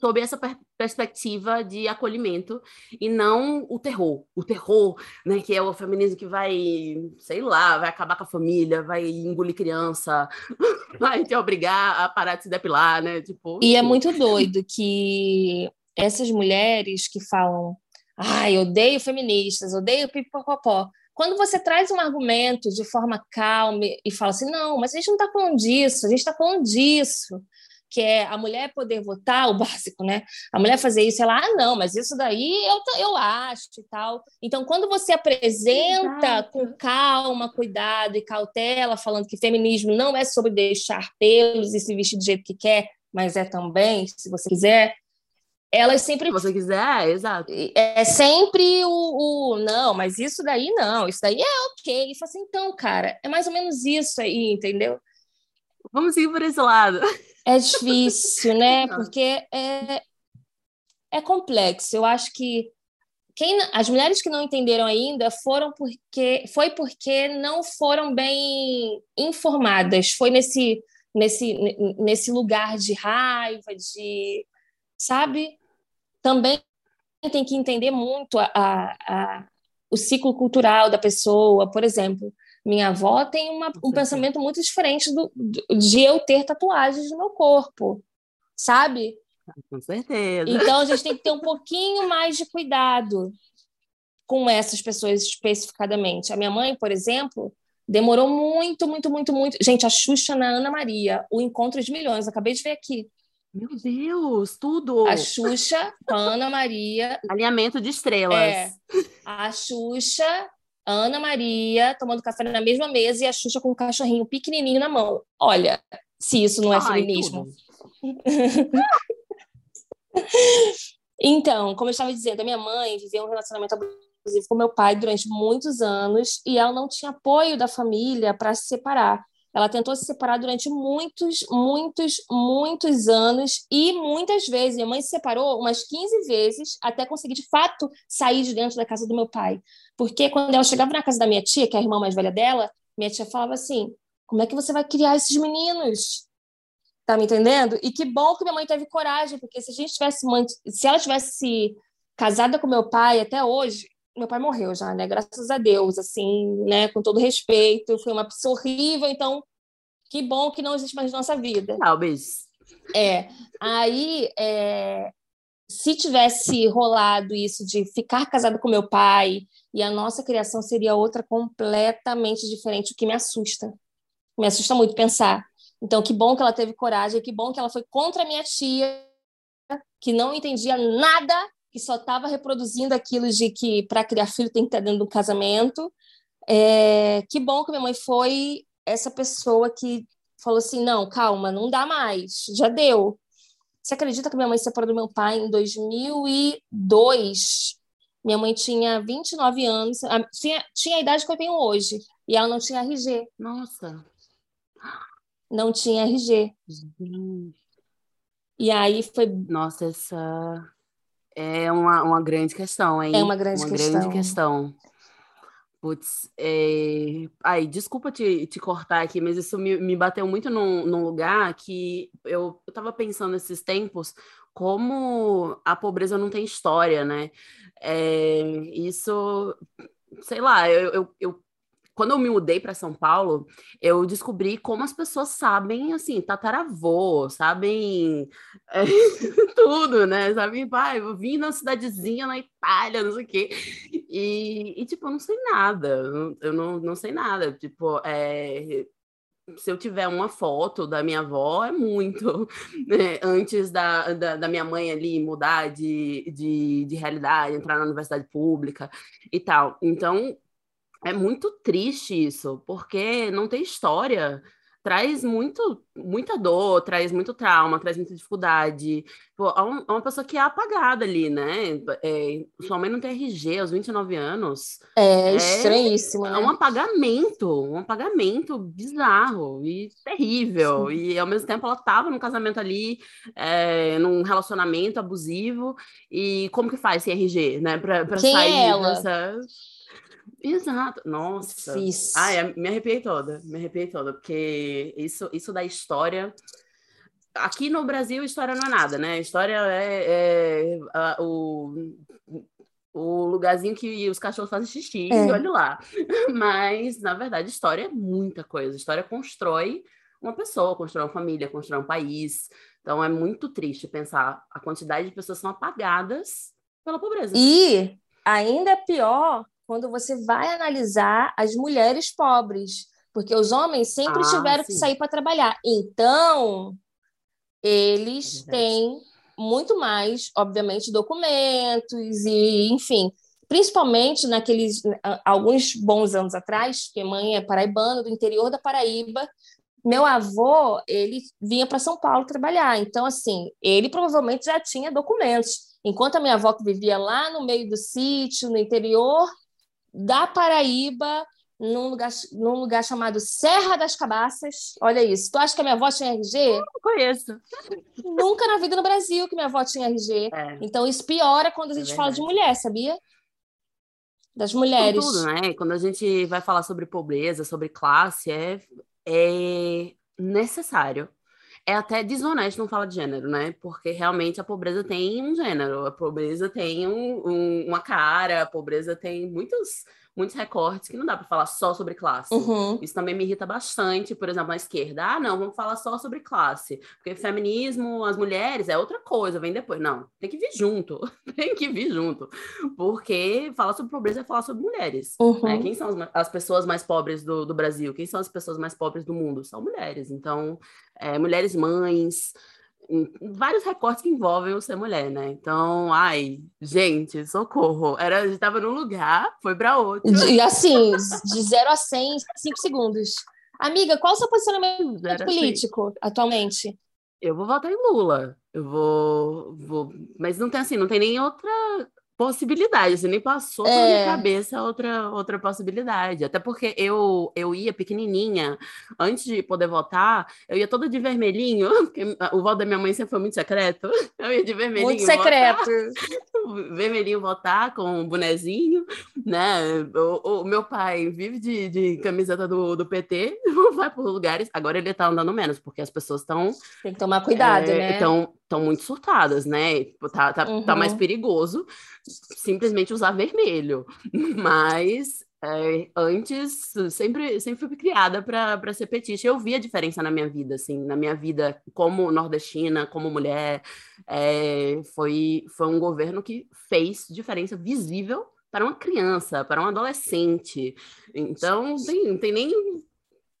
sob essa per perspectiva de acolhimento e não o terror. O terror, né, que é o feminismo que vai, sei lá, vai acabar com a família, vai engolir criança, vai te obrigar a parar de se depilar, né? Tipo, e é muito doido que essas mulheres que falam, ai, odeio feministas, odeio pipopopó, quando você traz um argumento de forma calma e fala assim, não, mas a gente não está falando disso, a gente está falando disso que é a mulher poder votar, o básico, né? A mulher fazer isso, ela, ah, não, mas isso daí eu, eu acho e tal. Então, quando você apresenta Exato. com calma, cuidado e cautela, falando que feminismo não é sobre deixar pelos e se vestir do jeito que quer, mas é também, se você quiser, elas sempre. Se você quiser, é, exato. É sempre o, o, Não, mas isso daí não, isso daí é ok. Isso assim, então, cara, é mais ou menos isso aí, entendeu? Vamos ir por esse lado. É difícil, né? Porque é, é complexo. Eu acho que quem, as mulheres que não entenderam ainda foram porque foi porque não foram bem informadas. Foi nesse nesse nesse lugar de raiva, de sabe? Também tem que entender muito a, a, a o ciclo cultural da pessoa, por exemplo. Minha avó tem uma, um pensamento muito diferente do, de eu ter tatuagens no meu corpo, sabe? Com certeza. Então a gente tem que ter um pouquinho mais de cuidado com essas pessoas especificadamente. A minha mãe, por exemplo, demorou muito, muito, muito, muito. Gente, a Xuxa na Ana Maria, o encontro de milhões, acabei de ver aqui. Meu Deus, tudo! A Xuxa com a Ana Maria. Alinhamento de estrelas. É, a Xuxa Ana Maria tomando café na mesma mesa e a Xuxa com um cachorrinho pequenininho na mão. Olha, se isso não é Ai, feminismo. então, como eu estava dizendo, a minha mãe viveu um relacionamento abusivo com meu pai durante muitos anos e ela não tinha apoio da família para se separar. Ela tentou se separar durante muitos, muitos, muitos anos e muitas vezes. Minha mãe se separou umas 15 vezes até conseguir, de fato, sair de dentro da casa do meu pai. Porque quando ela chegava na casa da minha tia, que é a irmã mais velha dela, minha tia falava assim: como é que você vai criar esses meninos? Tá me entendendo? E que bom que minha mãe teve coragem, porque se a gente tivesse se ela tivesse casada com meu pai até hoje, meu pai morreu já, né? Graças a Deus, assim, né? Com todo respeito, foi uma pessoa horrível, então que bom que não existe mais na nossa vida. Talvez. É. Aí, é, se tivesse rolado isso de ficar casada com meu pai e a nossa criação seria outra completamente diferente, o que me assusta. Me assusta muito pensar. Então, que bom que ela teve coragem, que bom que ela foi contra a minha tia, que não entendia nada, que só estava reproduzindo aquilo de que para criar filho tem que estar dentro do casamento. É, que bom que minha mãe foi essa pessoa que falou assim: não, calma, não dá mais, já deu. Você acredita que minha mãe se separou do meu pai em 2002? Minha mãe tinha 29 anos, tinha, tinha a idade que eu tenho hoje, e ela não tinha RG. Nossa! Não tinha RG. E aí foi. Nossa, essa é uma, uma grande questão, hein? É uma grande uma questão. Grande questão. Putz, é... Ai, desculpa te, te cortar aqui, mas isso me, me bateu muito num, num lugar que eu, eu tava pensando nesses tempos como a pobreza não tem história, né? É... Isso, sei lá, eu, eu, eu quando eu me mudei para São Paulo, eu descobri como as pessoas sabem, assim, tataravô, sabem é, tudo, né? Sabem, pai, eu vim na cidadezinha na Itália, não sei o quê. E, e tipo, eu não sei nada, eu não, não sei nada. Tipo, é, se eu tiver uma foto da minha avó, é muito. Né? Antes da, da, da, minha mãe ali mudar de, de, de realidade, entrar na universidade pública e tal. Então, é muito triste isso, porque não tem história. Traz muito, muita dor, traz muito trauma, traz muita dificuldade. Pô, é uma pessoa que é apagada ali, né? É, sua mãe não tem RG aos 29 anos. É, é estranhíssimo, né? É um apagamento, um apagamento bizarro e terrível. Sim. E ao mesmo tempo ela estava num casamento ali, é, num relacionamento abusivo. E como que faz sem RG, né? Pra, pra Quem sair é ela? dessa. Exato, nossa. Difícil. Ai, me arrepiei toda, me arrepiei toda, porque isso, isso da história. Aqui no Brasil, história não é nada, né? História é, é a, o, o lugarzinho que os cachorros fazem xixi, é. e olha lá. Mas, na verdade, história é muita coisa. História constrói uma pessoa, constrói uma família, constrói um país. Então, é muito triste pensar a quantidade de pessoas que são apagadas pela pobreza. E ainda é pior quando você vai analisar as mulheres pobres, porque os homens sempre ah, tiveram sim. que sair para trabalhar. Então, eles é têm muito mais, obviamente, documentos e, enfim, principalmente naqueles alguns bons anos atrás, que mãe é paraibana do interior da Paraíba, meu avô, ele vinha para São Paulo trabalhar. Então, assim, ele provavelmente já tinha documentos. Enquanto a minha avó que vivia lá no meio do sítio, no interior, da Paraíba, num lugar, num lugar chamado Serra das Cabaças. Olha isso. Tu acha que a minha avó tinha RG? Não conheço. Nunca na vida no Brasil que minha avó tinha RG. É. Então isso piora quando a é gente é fala de mulher, sabia? Das mulheres. tudo, né? Quando a gente vai falar sobre pobreza, sobre classe, é, é necessário é até desonesto não falar de gênero, né? Porque realmente a pobreza tem um gênero, a pobreza tem um, um, uma cara, a pobreza tem muitos muitos recortes que não dá para falar só sobre classe. Uhum. Isso também me irrita bastante, por exemplo, na esquerda. Ah, não, vamos falar só sobre classe. Porque feminismo, as mulheres é outra coisa, vem depois. Não, tem que vir junto. tem que vir junto. Porque falar sobre pobreza é falar sobre mulheres. Uhum. Né? Quem são as, as, pessoas mais pobres do, do Brasil? Quem são as pessoas mais pobres do mundo? São mulheres. Então, é, mulheres mães, vários recortes que envolvem o ser mulher, né? Então, ai, gente, socorro. Era, a gente tava num lugar, foi para outro. E assim, de 0 a 100 5 segundos. Amiga, qual o seu posicionamento político atualmente? Eu vou votar em Lula. Eu vou, vou. Mas não tem assim, não tem nem outra possibilidade, assim, nem passou é. pela minha cabeça outra, outra possibilidade. Até porque eu, eu ia pequenininha, antes de poder votar, eu ia toda de vermelhinho, porque o voto da minha mãe sempre foi muito secreto. Eu ia de vermelhinho. Muito secreto. vermelhinho votar com um bonezinho, né? O, o, meu pai vive de, de camiseta do, do PT, vai por lugares. Agora ele tá andando menos, porque as pessoas estão. Tem que tomar cuidado, é, né? Estão muito surtadas, né? Tipo, tá, tá, uhum. tá mais uhum. perigoso simplesmente usar vermelho. Mas é, antes, sempre, sempre fui criada para ser petista. Eu vi a diferença na minha vida, assim, na minha vida como nordestina, como mulher. É, foi, foi um governo que fez diferença visível para uma criança, para um adolescente. Então, tem, tem nem.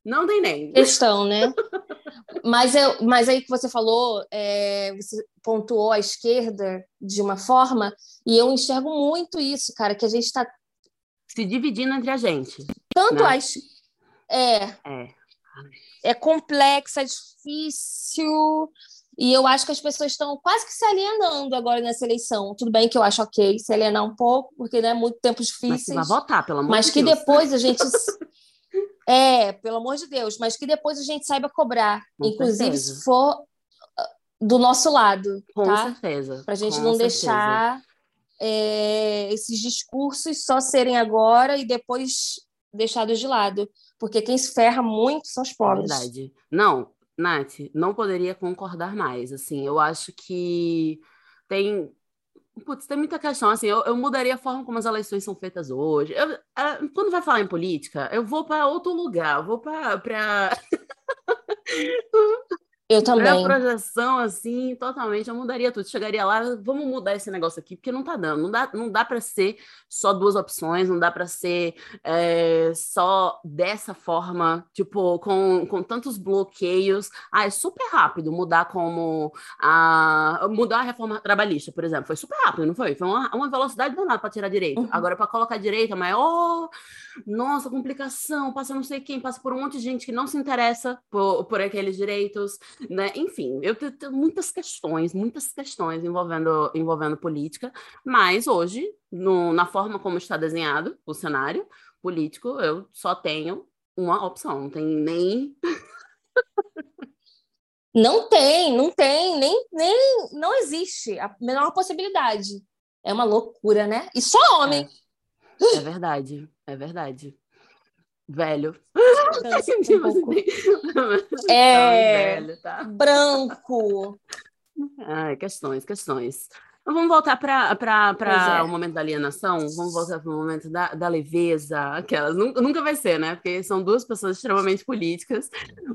Não tem nem. Questão, né? mas, eu, mas aí que você falou, é, você pontuou a esquerda de uma forma, e eu enxergo muito isso, cara, que a gente está se dividindo entre a gente. Tanto né? as. É. É. É complexa, é difícil. E eu acho que as pessoas estão quase que se alienando agora nessa eleição. Tudo bem que eu acho ok se alienar um pouco, porque né, muito tempo difíceis. Mas vai votar, pelo amor Mas de que Deus. depois a gente. é, pelo amor de Deus. Mas que depois a gente saiba cobrar. Com inclusive, certeza. se for ah, do nosso lado. Com tá? certeza. Para a gente Com não certeza. deixar é, esses discursos só serem agora e depois deixados de lado. Porque quem se ferra muito são os pobres. Verdade. Não, Nath, não poderia concordar mais. Assim, eu acho que tem. Putz, tem muita questão. Assim, eu, eu mudaria a forma como as eleições são feitas hoje. Eu, é, quando vai falar em política, eu vou para outro lugar. Eu vou para. Eu também. A projeção, assim, totalmente, eu mudaria tudo. Chegaria lá, vamos mudar esse negócio aqui, porque não tá dando. Não dá, não dá para ser só duas opções, não dá para ser é, só dessa forma, tipo, com, com tantos bloqueios. Ah, é super rápido mudar como. A, mudar a reforma trabalhista, por exemplo. Foi super rápido, não foi? Foi uma, uma velocidade danada para tirar direito. Uhum. Agora, para colocar direito, é maior. Nossa, complicação, passa não sei quem, passa por um monte de gente que não se interessa por, por aqueles direitos né? Enfim, eu tenho muitas questões, muitas questões envolvendo, envolvendo política, mas hoje, no, na forma como está desenhado o cenário político, eu só tenho uma opção, não tem nem. não tem, não tem, nem, nem não existe a menor possibilidade. É uma loucura, né? E só homem. É, é verdade, é verdade velho. é, velho, tá? branco. Ai, questões, questões. Então, vamos voltar para é. o momento da alienação? Vamos voltar para o momento da, da leveza, aquelas. Nunca, nunca vai ser, né? Porque são duas pessoas extremamente políticas.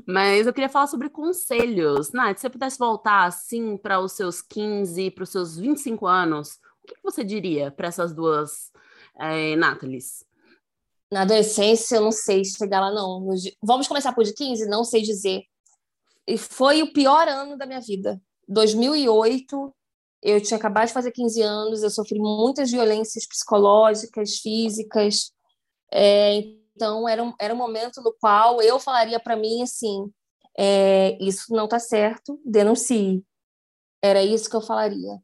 Mas eu queria falar sobre conselhos. Nath, se você pudesse voltar assim para os seus 15, para os seus 25 anos, o que, que você diria para essas duas é, Nathalies? Na adolescência, eu não sei chegar lá, não. Vamos começar por de 15? Não sei dizer. E foi o pior ano da minha vida. 2008, eu tinha acabado de fazer 15 anos, eu sofri muitas violências psicológicas, físicas. É, então, era um, era um momento no qual eu falaria para mim assim: é, isso não está certo, denuncie. Era isso que eu falaria.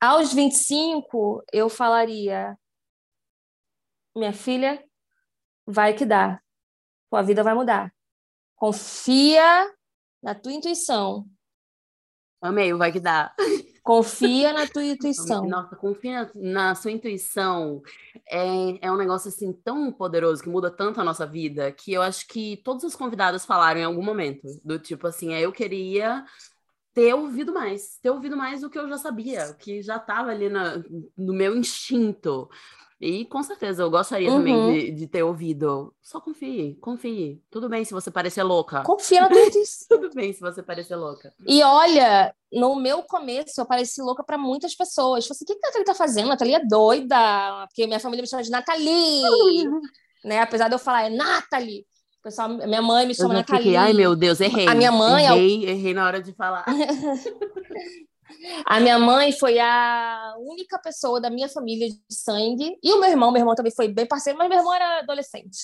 Aos 25, eu falaria: minha filha, vai que dá. Tua vida vai mudar. Confia na tua intuição. Amei, vai que dá. Confia na tua intuição. Nossa, confia na sua intuição. É, é um negócio assim tão poderoso que muda tanto a nossa vida que eu acho que todas as convidadas falaram em algum momento do tipo assim, é, eu queria ter ouvido mais, ter ouvido mais do que eu já sabia, que já estava ali na, no meu instinto. E com certeza eu gostaria uhum. também de, de, ter ouvido. Só confie, confie. Tudo bem se você parecer louca. Confia tua Tudo bem se você parecer louca. E olha, no meu começo eu pareci louca para muitas pessoas. Falei assim, o que, que a Nathalie tá fazendo? A Nathalie é doida. Porque minha família me chama de Nathalie. né? Apesar de eu falar, é Nathalie. Pessoal, minha mãe me chama Nathalie. Ai, meu Deus, errei. A minha mãe... Errei, é o... errei na hora de falar. A minha mãe foi a única pessoa da minha família de sangue, e o meu irmão, meu irmão também foi bem parceiro, mas meu irmão era adolescente.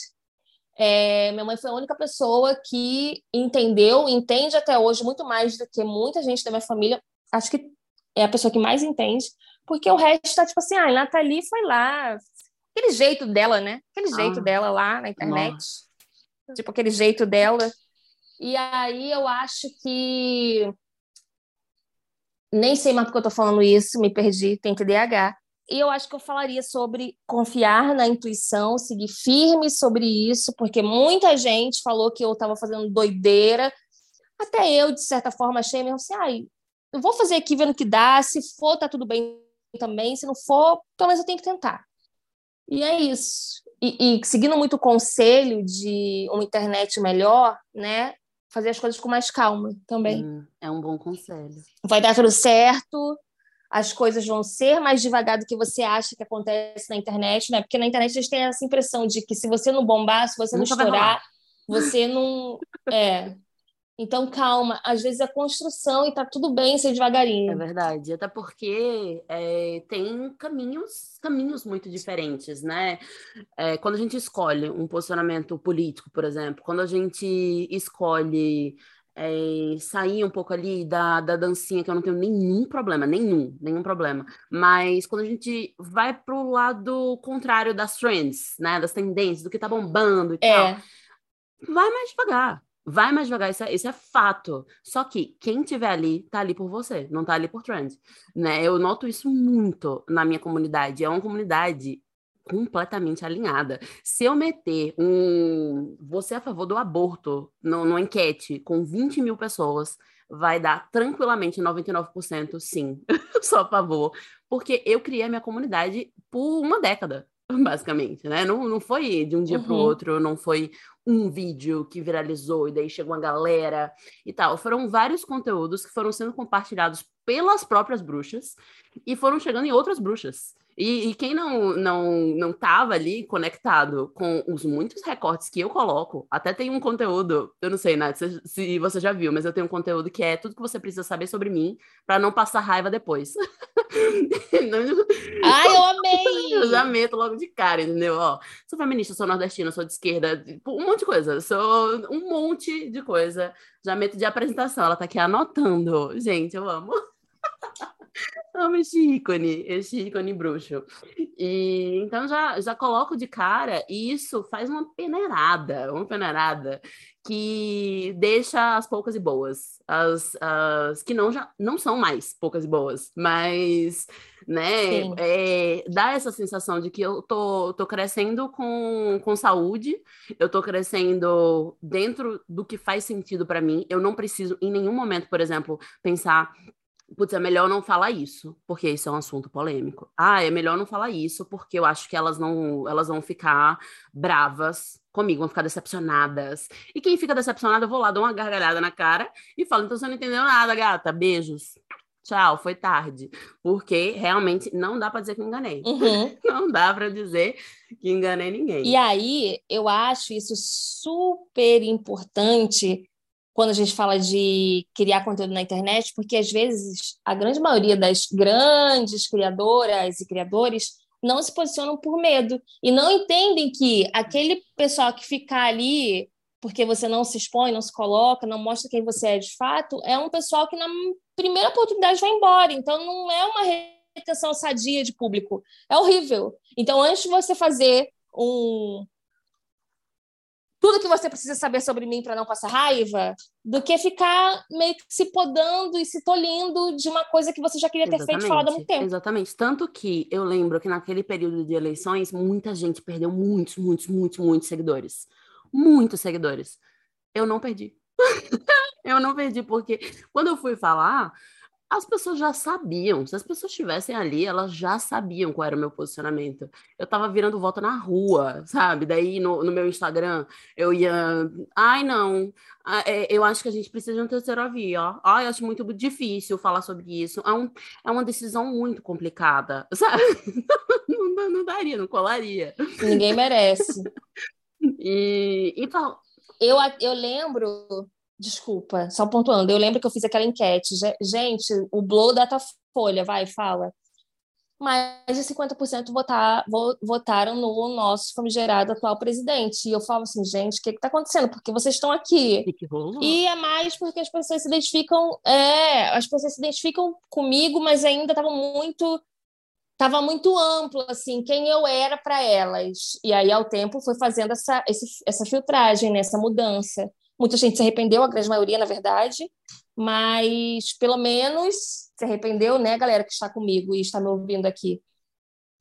É, minha mãe foi a única pessoa que entendeu, entende até hoje muito mais do que muita gente da minha família. Acho que é a pessoa que mais entende, porque o resto está tipo assim, ah, a Nathalie foi lá, aquele jeito dela, né? Aquele jeito ah, dela lá na internet. Nossa. Tipo, aquele jeito dela. E aí eu acho que nem sei mais porque eu estou falando isso, me perdi, tem TDAH. E eu acho que eu falaria sobre confiar na intuição, seguir firme sobre isso, porque muita gente falou que eu estava fazendo doideira. Até eu, de certa forma, achei mesmo assim, ai, eu vou fazer aqui vendo que dá, se for, tá tudo bem também, se não for, pelo menos eu tenho que tentar. E é isso. E, e seguindo muito o conselho de uma internet melhor, né? Fazer as coisas com mais calma também. Hum, é um bom conselho. Vai dar tudo certo, as coisas vão ser mais devagar do que você acha que acontece na internet, né? Porque na internet a gente tem essa impressão de que se você não bombar, se você Nunca não estourar, você não. É. Então, calma. Às vezes é construção e tá tudo bem ser devagarinho. É verdade. Até porque é, tem caminhos, caminhos muito diferentes, né? É, quando a gente escolhe um posicionamento político, por exemplo, quando a gente escolhe é, sair um pouco ali da, da dancinha, que eu não tenho nenhum problema, nenhum, nenhum problema. Mas quando a gente vai pro lado contrário das trends, né? Das tendências, do que tá bombando e é. tal, vai mais devagar. Vai mais devagar, isso é, isso é fato. Só que quem tiver ali, tá ali por você, não tá ali por trend. Né? Eu noto isso muito na minha comunidade. É uma comunidade completamente alinhada. Se eu meter um você é a favor do aborto no, numa enquete com 20 mil pessoas, vai dar tranquilamente 99% sim, só a favor. Porque eu criei a minha comunidade por uma década, basicamente, né? Não, não foi de um dia uhum. para o outro, não foi um vídeo que viralizou e daí chegou uma galera e tal. Foram vários conteúdos que foram sendo compartilhados pelas próprias bruxas e foram chegando em outras bruxas. E, e, quem não não não estava ali conectado com os muitos recortes que eu coloco, até tem um conteúdo, eu não sei, Nath, se, se você já viu, mas eu tenho um conteúdo que é tudo que você precisa saber sobre mim para não passar raiva depois. Ai, eu amei! Eu já meto logo de cara, entendeu? Ó, sou feminista, sou nordestina, sou de esquerda, um monte de coisa, sou um monte de coisa. Já meto de apresentação, ela tá aqui anotando. Gente, eu amo. Amo esse ícone, esse ícone bruxo. E então já, já coloco de cara e isso faz uma peneirada, uma peneirada que deixa as poucas e boas, as, as que não já não são mais poucas e boas, mas né, é, dá essa sensação de que eu tô, tô crescendo com, com saúde, eu tô crescendo dentro do que faz sentido para mim. Eu não preciso em nenhum momento, por exemplo, pensar putz, é melhor não falar isso, porque isso é um assunto polêmico. Ah, é melhor não falar isso, porque eu acho que elas não, elas vão ficar bravas comigo, vão ficar decepcionadas. E quem fica decepcionado, eu vou lá, dou uma gargalhada na cara e falo, então você não entendeu nada, gata, beijos. Tchau, foi tarde. Porque realmente não dá para dizer que enganei. Uhum. Não dá para dizer que enganei ninguém. E aí, eu acho isso super importante quando a gente fala de criar conteúdo na internet, porque às vezes a grande maioria das grandes criadoras e criadores não se posicionam por medo e não entendem que aquele pessoal que ficar ali porque você não se expõe, não se coloca, não mostra quem você é de fato, é um pessoal que na primeira oportunidade vai embora. Então não é uma retenção sadia de público. É horrível. Então antes de você fazer um, tudo que você precisa saber sobre mim para não passar raiva, do que ficar meio que se podando e se tolindo de uma coisa que você já queria ter Exatamente. feito falado há muito tempo. Exatamente. Tanto que eu lembro que naquele período de eleições, muita gente perdeu muitos, muitos, muitos, muitos seguidores. Muitos seguidores. Eu não perdi. eu não perdi, porque quando eu fui falar, as pessoas já sabiam. Se as pessoas estivessem ali, elas já sabiam qual era o meu posicionamento. Eu tava virando volta na rua, sabe? Daí no, no meu Instagram eu ia. Ai, não. É, eu acho que a gente precisa de um terceiro via, ó. Ai, eu acho muito difícil falar sobre isso. É, um, é uma decisão muito complicada, sabe? Não, não, não daria, não colaria. Ninguém merece. e, e tal. Eu, eu lembro Desculpa, só pontuando. Eu lembro que eu fiz aquela enquete. Gente, o Blow Datafolha, vai, fala. Mais de 50% votar, votaram no nosso famigerado atual presidente. E eu falo assim, gente, o que está acontecendo? Porque vocês estão aqui. E é mais porque as pessoas se identificam. É, as pessoas se identificam comigo, mas ainda estavam muito estava muito amplo assim quem eu era para elas e aí ao tempo foi fazendo essa esse, essa filtragem né, mudança Muita gente se arrependeu, a grande maioria, na verdade, mas pelo menos se arrependeu, né, galera que está comigo e está me ouvindo aqui.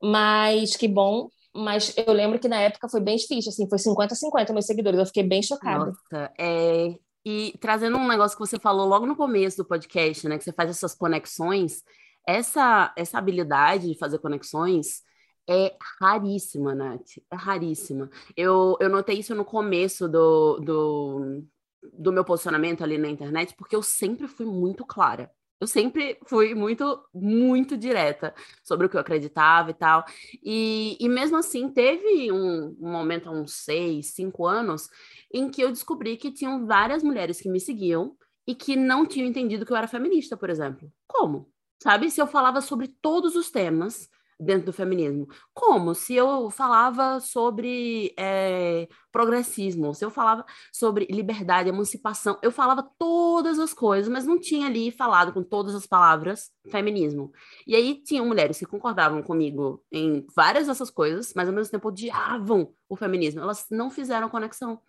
Mas que bom. Mas eu lembro que na época foi bem difícil, assim, foi 50-50 meus seguidores. Eu fiquei bem chocada. Nossa, é... E trazendo um negócio que você falou logo no começo do podcast, né? Que você faz essas conexões. Essa, essa habilidade de fazer conexões é raríssima, Nath. É raríssima. Eu, eu notei isso no começo do, do, do meu posicionamento ali na internet, porque eu sempre fui muito clara. Eu sempre fui muito, muito direta sobre o que eu acreditava e tal. E, e mesmo assim, teve um, um momento, há uns seis, cinco anos, em que eu descobri que tinham várias mulheres que me seguiam e que não tinham entendido que eu era feminista, por exemplo. Como? Sabe? Se eu falava sobre todos os temas, dentro do feminismo. Como? Se eu falava sobre é, progressismo, se eu falava sobre liberdade, emancipação, eu falava todas as coisas, mas não tinha ali falado com todas as palavras feminismo. E aí tinham mulheres que concordavam comigo em várias dessas coisas, mas ao mesmo tempo odiavam o feminismo. Elas não fizeram conexão.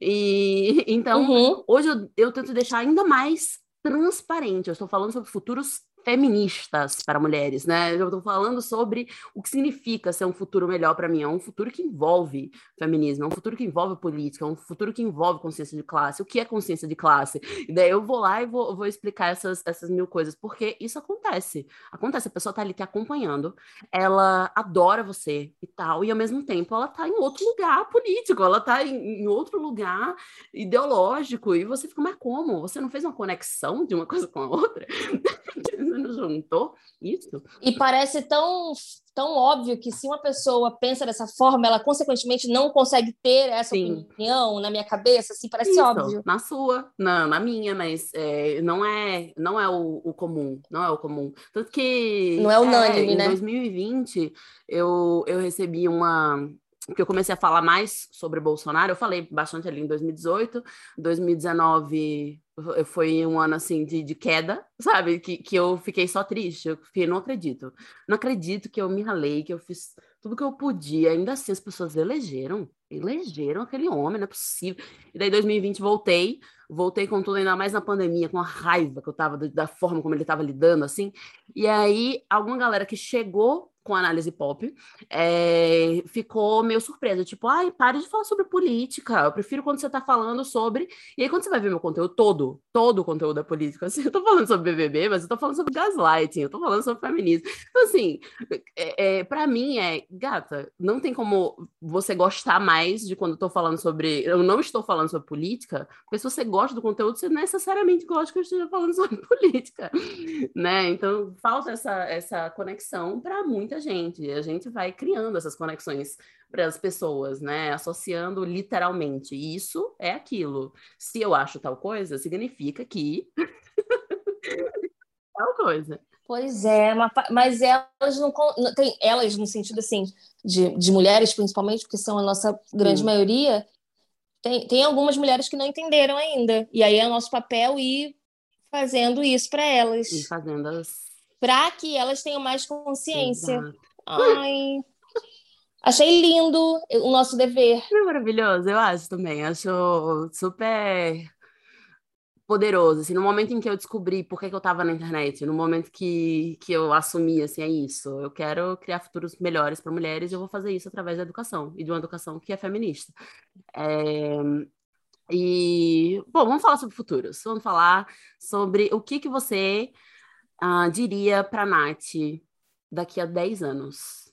E então, uhum. hoje eu, eu tento deixar ainda mais transparente. Eu estou falando sobre futuros feministas para mulheres, né? Eu estou falando sobre o que significa ser um futuro melhor para mim. É um futuro que envolve feminismo, é um futuro que envolve política, é um futuro que envolve consciência de classe. O que é consciência de classe? E daí eu vou lá e vou, vou explicar essas, essas mil coisas, porque isso acontece. Acontece, a pessoa está ali te acompanhando, ela adora você e tal, e ao mesmo tempo ela está em outro lugar político, ela está em, em outro lugar ideológico, e você fica, mas como? Você não fez uma conexão de uma coisa com a outra? não juntou isso? E parece tão, tão óbvio que se uma pessoa pensa dessa forma, ela consequentemente não consegue ter essa Sim. opinião na minha cabeça, assim, parece isso, óbvio. Na sua, na, na minha, mas é, não é, não é o, o, comum, não é o comum. Tanto que... Não é unânime, é, né? Em 2020, eu, eu recebi uma que eu comecei a falar mais sobre Bolsonaro, eu falei bastante ali em 2018, 2019 foi um ano assim de, de queda, sabe? Que, que eu fiquei só triste, eu fiquei, não acredito, não acredito que eu me ralei, que eu fiz tudo que eu podia, ainda assim as pessoas elegeram, elegeram aquele homem, não é possível. E daí 2020 voltei, voltei com tudo, ainda mais na pandemia, com a raiva que eu tava da forma como ele tava lidando, assim. E aí, alguma galera que chegou com análise pop, é, ficou meio surpresa, tipo, ai, pare de falar sobre política, eu prefiro quando você tá falando sobre... E aí, quando você vai ver meu conteúdo todo, todo o conteúdo da política, assim, eu tô falando sobre BBB, mas eu tô falando sobre gaslighting, eu tô falando sobre feminismo. Então, assim, é, é, para mim é, gata, não tem como você gostar mais de quando eu tô falando sobre... Eu não estou falando sobre política, porque se você gosta do conteúdo, você necessariamente gosta que eu esteja falando sobre política, né? Então, falta essa, essa conexão para muita muita gente. A gente vai criando essas conexões para as pessoas, né? Associando literalmente. Isso é aquilo. Se eu acho tal coisa, significa que tal coisa. Pois é, mas elas não tem elas no sentido assim de, de mulheres principalmente, porque são a nossa grande Sim. maioria. Tem, tem algumas mulheres que não entenderam ainda. E aí é nosso papel ir fazendo isso para elas. E fazendo as para que elas tenham mais consciência. Exato. Ai, achei lindo o nosso dever. É maravilhoso, eu acho também. Acho super poderoso, assim, no momento em que eu descobri por que, que eu estava na internet, no momento que, que eu assumi, assim, é isso, eu quero criar futuros melhores para mulheres e eu vou fazer isso através da educação, e de uma educação que é feminista. É... E, bom, vamos falar sobre futuros, vamos falar sobre o que que você uh, diria para Nath daqui a 10 anos?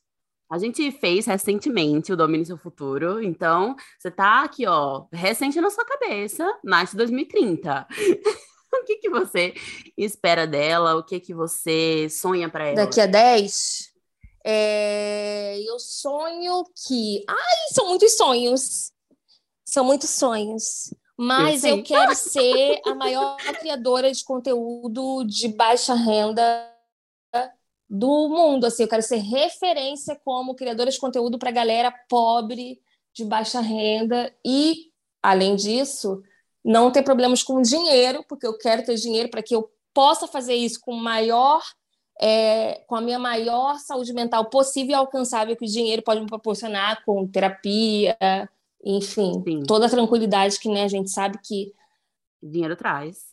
A gente fez recentemente o Domine Seu Futuro, então você tá aqui, ó, recente na sua cabeça, Nath 2030. o que, que você espera dela? O que, que você sonha para ela? Daqui a 10? É... Eu sonho que. Ai, são muitos sonhos. São muitos sonhos. Mas eu, eu quero ser a maior criadora de conteúdo de baixa renda do mundo. Assim, eu quero ser referência como criadora de conteúdo para galera pobre, de baixa renda e, além disso, não ter problemas com dinheiro, porque eu quero ter dinheiro para que eu possa fazer isso com maior é, com a minha maior saúde mental possível e alcançável que o dinheiro pode me proporcionar com terapia, enfim, Sim. toda a tranquilidade que né, a gente sabe que. Dinheiro traz.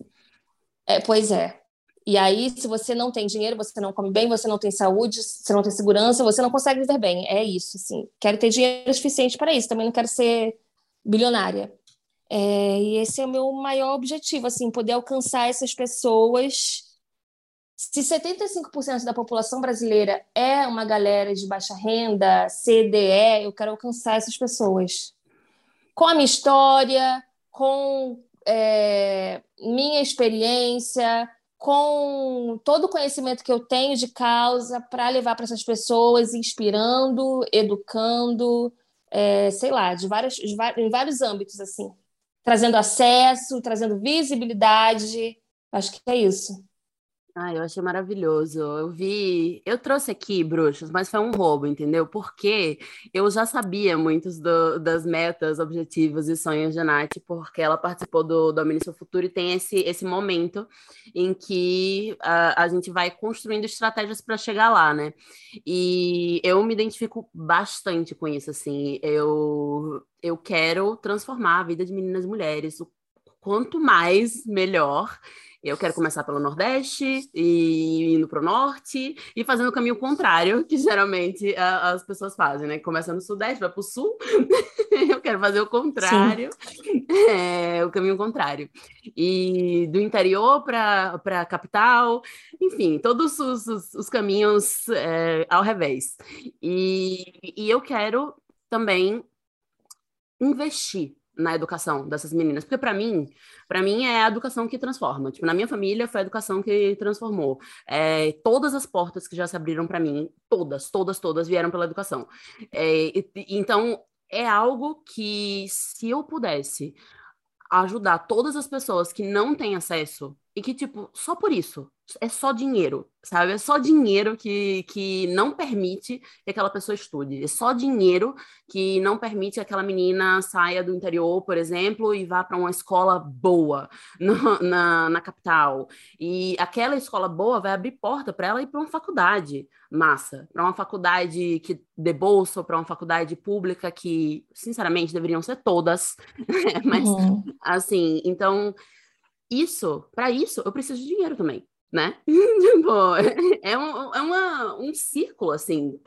É, pois é. E aí, se você não tem dinheiro, você não come bem, você não tem saúde, você não tem segurança, você não consegue viver bem. É isso, assim. Quero ter dinheiro suficiente para isso. Também não quero ser bilionária. É, e esse é o meu maior objetivo, assim, poder alcançar essas pessoas. Se 75% da população brasileira é uma galera de baixa renda, CDE, eu quero alcançar essas pessoas. Com a minha história, com é, minha experiência, com todo o conhecimento que eu tenho de causa para levar para essas pessoas, inspirando, educando, é, sei lá, de vários, de, em vários âmbitos, assim, trazendo acesso, trazendo visibilidade. Acho que é isso. Ah, eu achei maravilhoso. Eu vi. Eu trouxe aqui, bruxos, mas foi um roubo, entendeu? Porque eu já sabia muitos do, das metas, objetivos e sonhos de Nath, porque ela participou do Domine Seu Futuro e tem esse, esse momento em que a, a gente vai construindo estratégias para chegar lá, né? E eu me identifico bastante com isso, assim. Eu, eu quero transformar a vida de meninas e mulheres. O quanto mais, melhor. Eu quero começar pelo Nordeste e indo para o Norte e fazendo o caminho contrário, que geralmente a, as pessoas fazem, né? Começa no Sudeste, vai para o Sul. eu quero fazer o contrário, é, o caminho contrário. E do interior para a capital, enfim, todos os, os, os caminhos é, ao revés. E, e eu quero também investir na educação dessas meninas, porque para mim, para mim é a educação que transforma. Tipo, na minha família foi a educação que transformou. É, todas as portas que já se abriram para mim, todas, todas, todas vieram pela educação. É, então é algo que se eu pudesse ajudar todas as pessoas que não têm acesso e que tipo só por isso é só dinheiro, sabe? É só dinheiro que, que não permite que aquela pessoa estude. É só dinheiro que não permite que aquela menina saia do interior, por exemplo, e vá para uma escola boa no, na, na capital. E aquela escola boa vai abrir porta para ela ir para uma faculdade massa, para uma faculdade que dê bolsa, para uma faculdade pública que, sinceramente, deveriam ser todas. Mas, uhum. assim, então isso, para isso, eu preciso de dinheiro também né? tipo, é, um, é uma, um círculo, assim.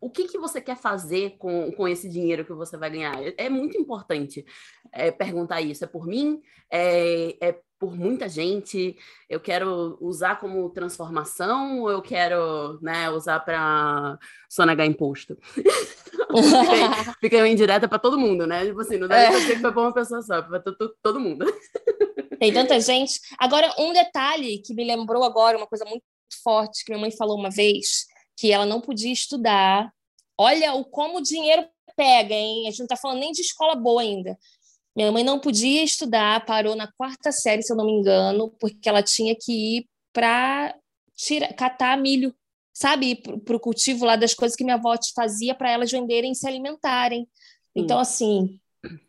o que, que você quer fazer com, com esse dinheiro que você vai ganhar? É, é muito importante é, perguntar isso. É por mim? É, é por muita gente? Eu quero usar como transformação ou eu quero né, usar para sonegar imposto? Fica indireta para todo mundo, né? Tipo assim, não deve é. ser que foi para uma pessoa só, para todo mundo. Tem tanta gente. Agora, um detalhe que me lembrou agora, uma coisa muito forte que minha mãe falou uma vez, que ela não podia estudar. Olha o como o dinheiro pega, hein? A gente não está falando nem de escola boa ainda. Minha mãe não podia estudar, parou na quarta série, se eu não me engano, porque ela tinha que ir para catar milho, sabe? Para o cultivo lá das coisas que minha avó fazia para elas venderem e se alimentarem. Então, assim,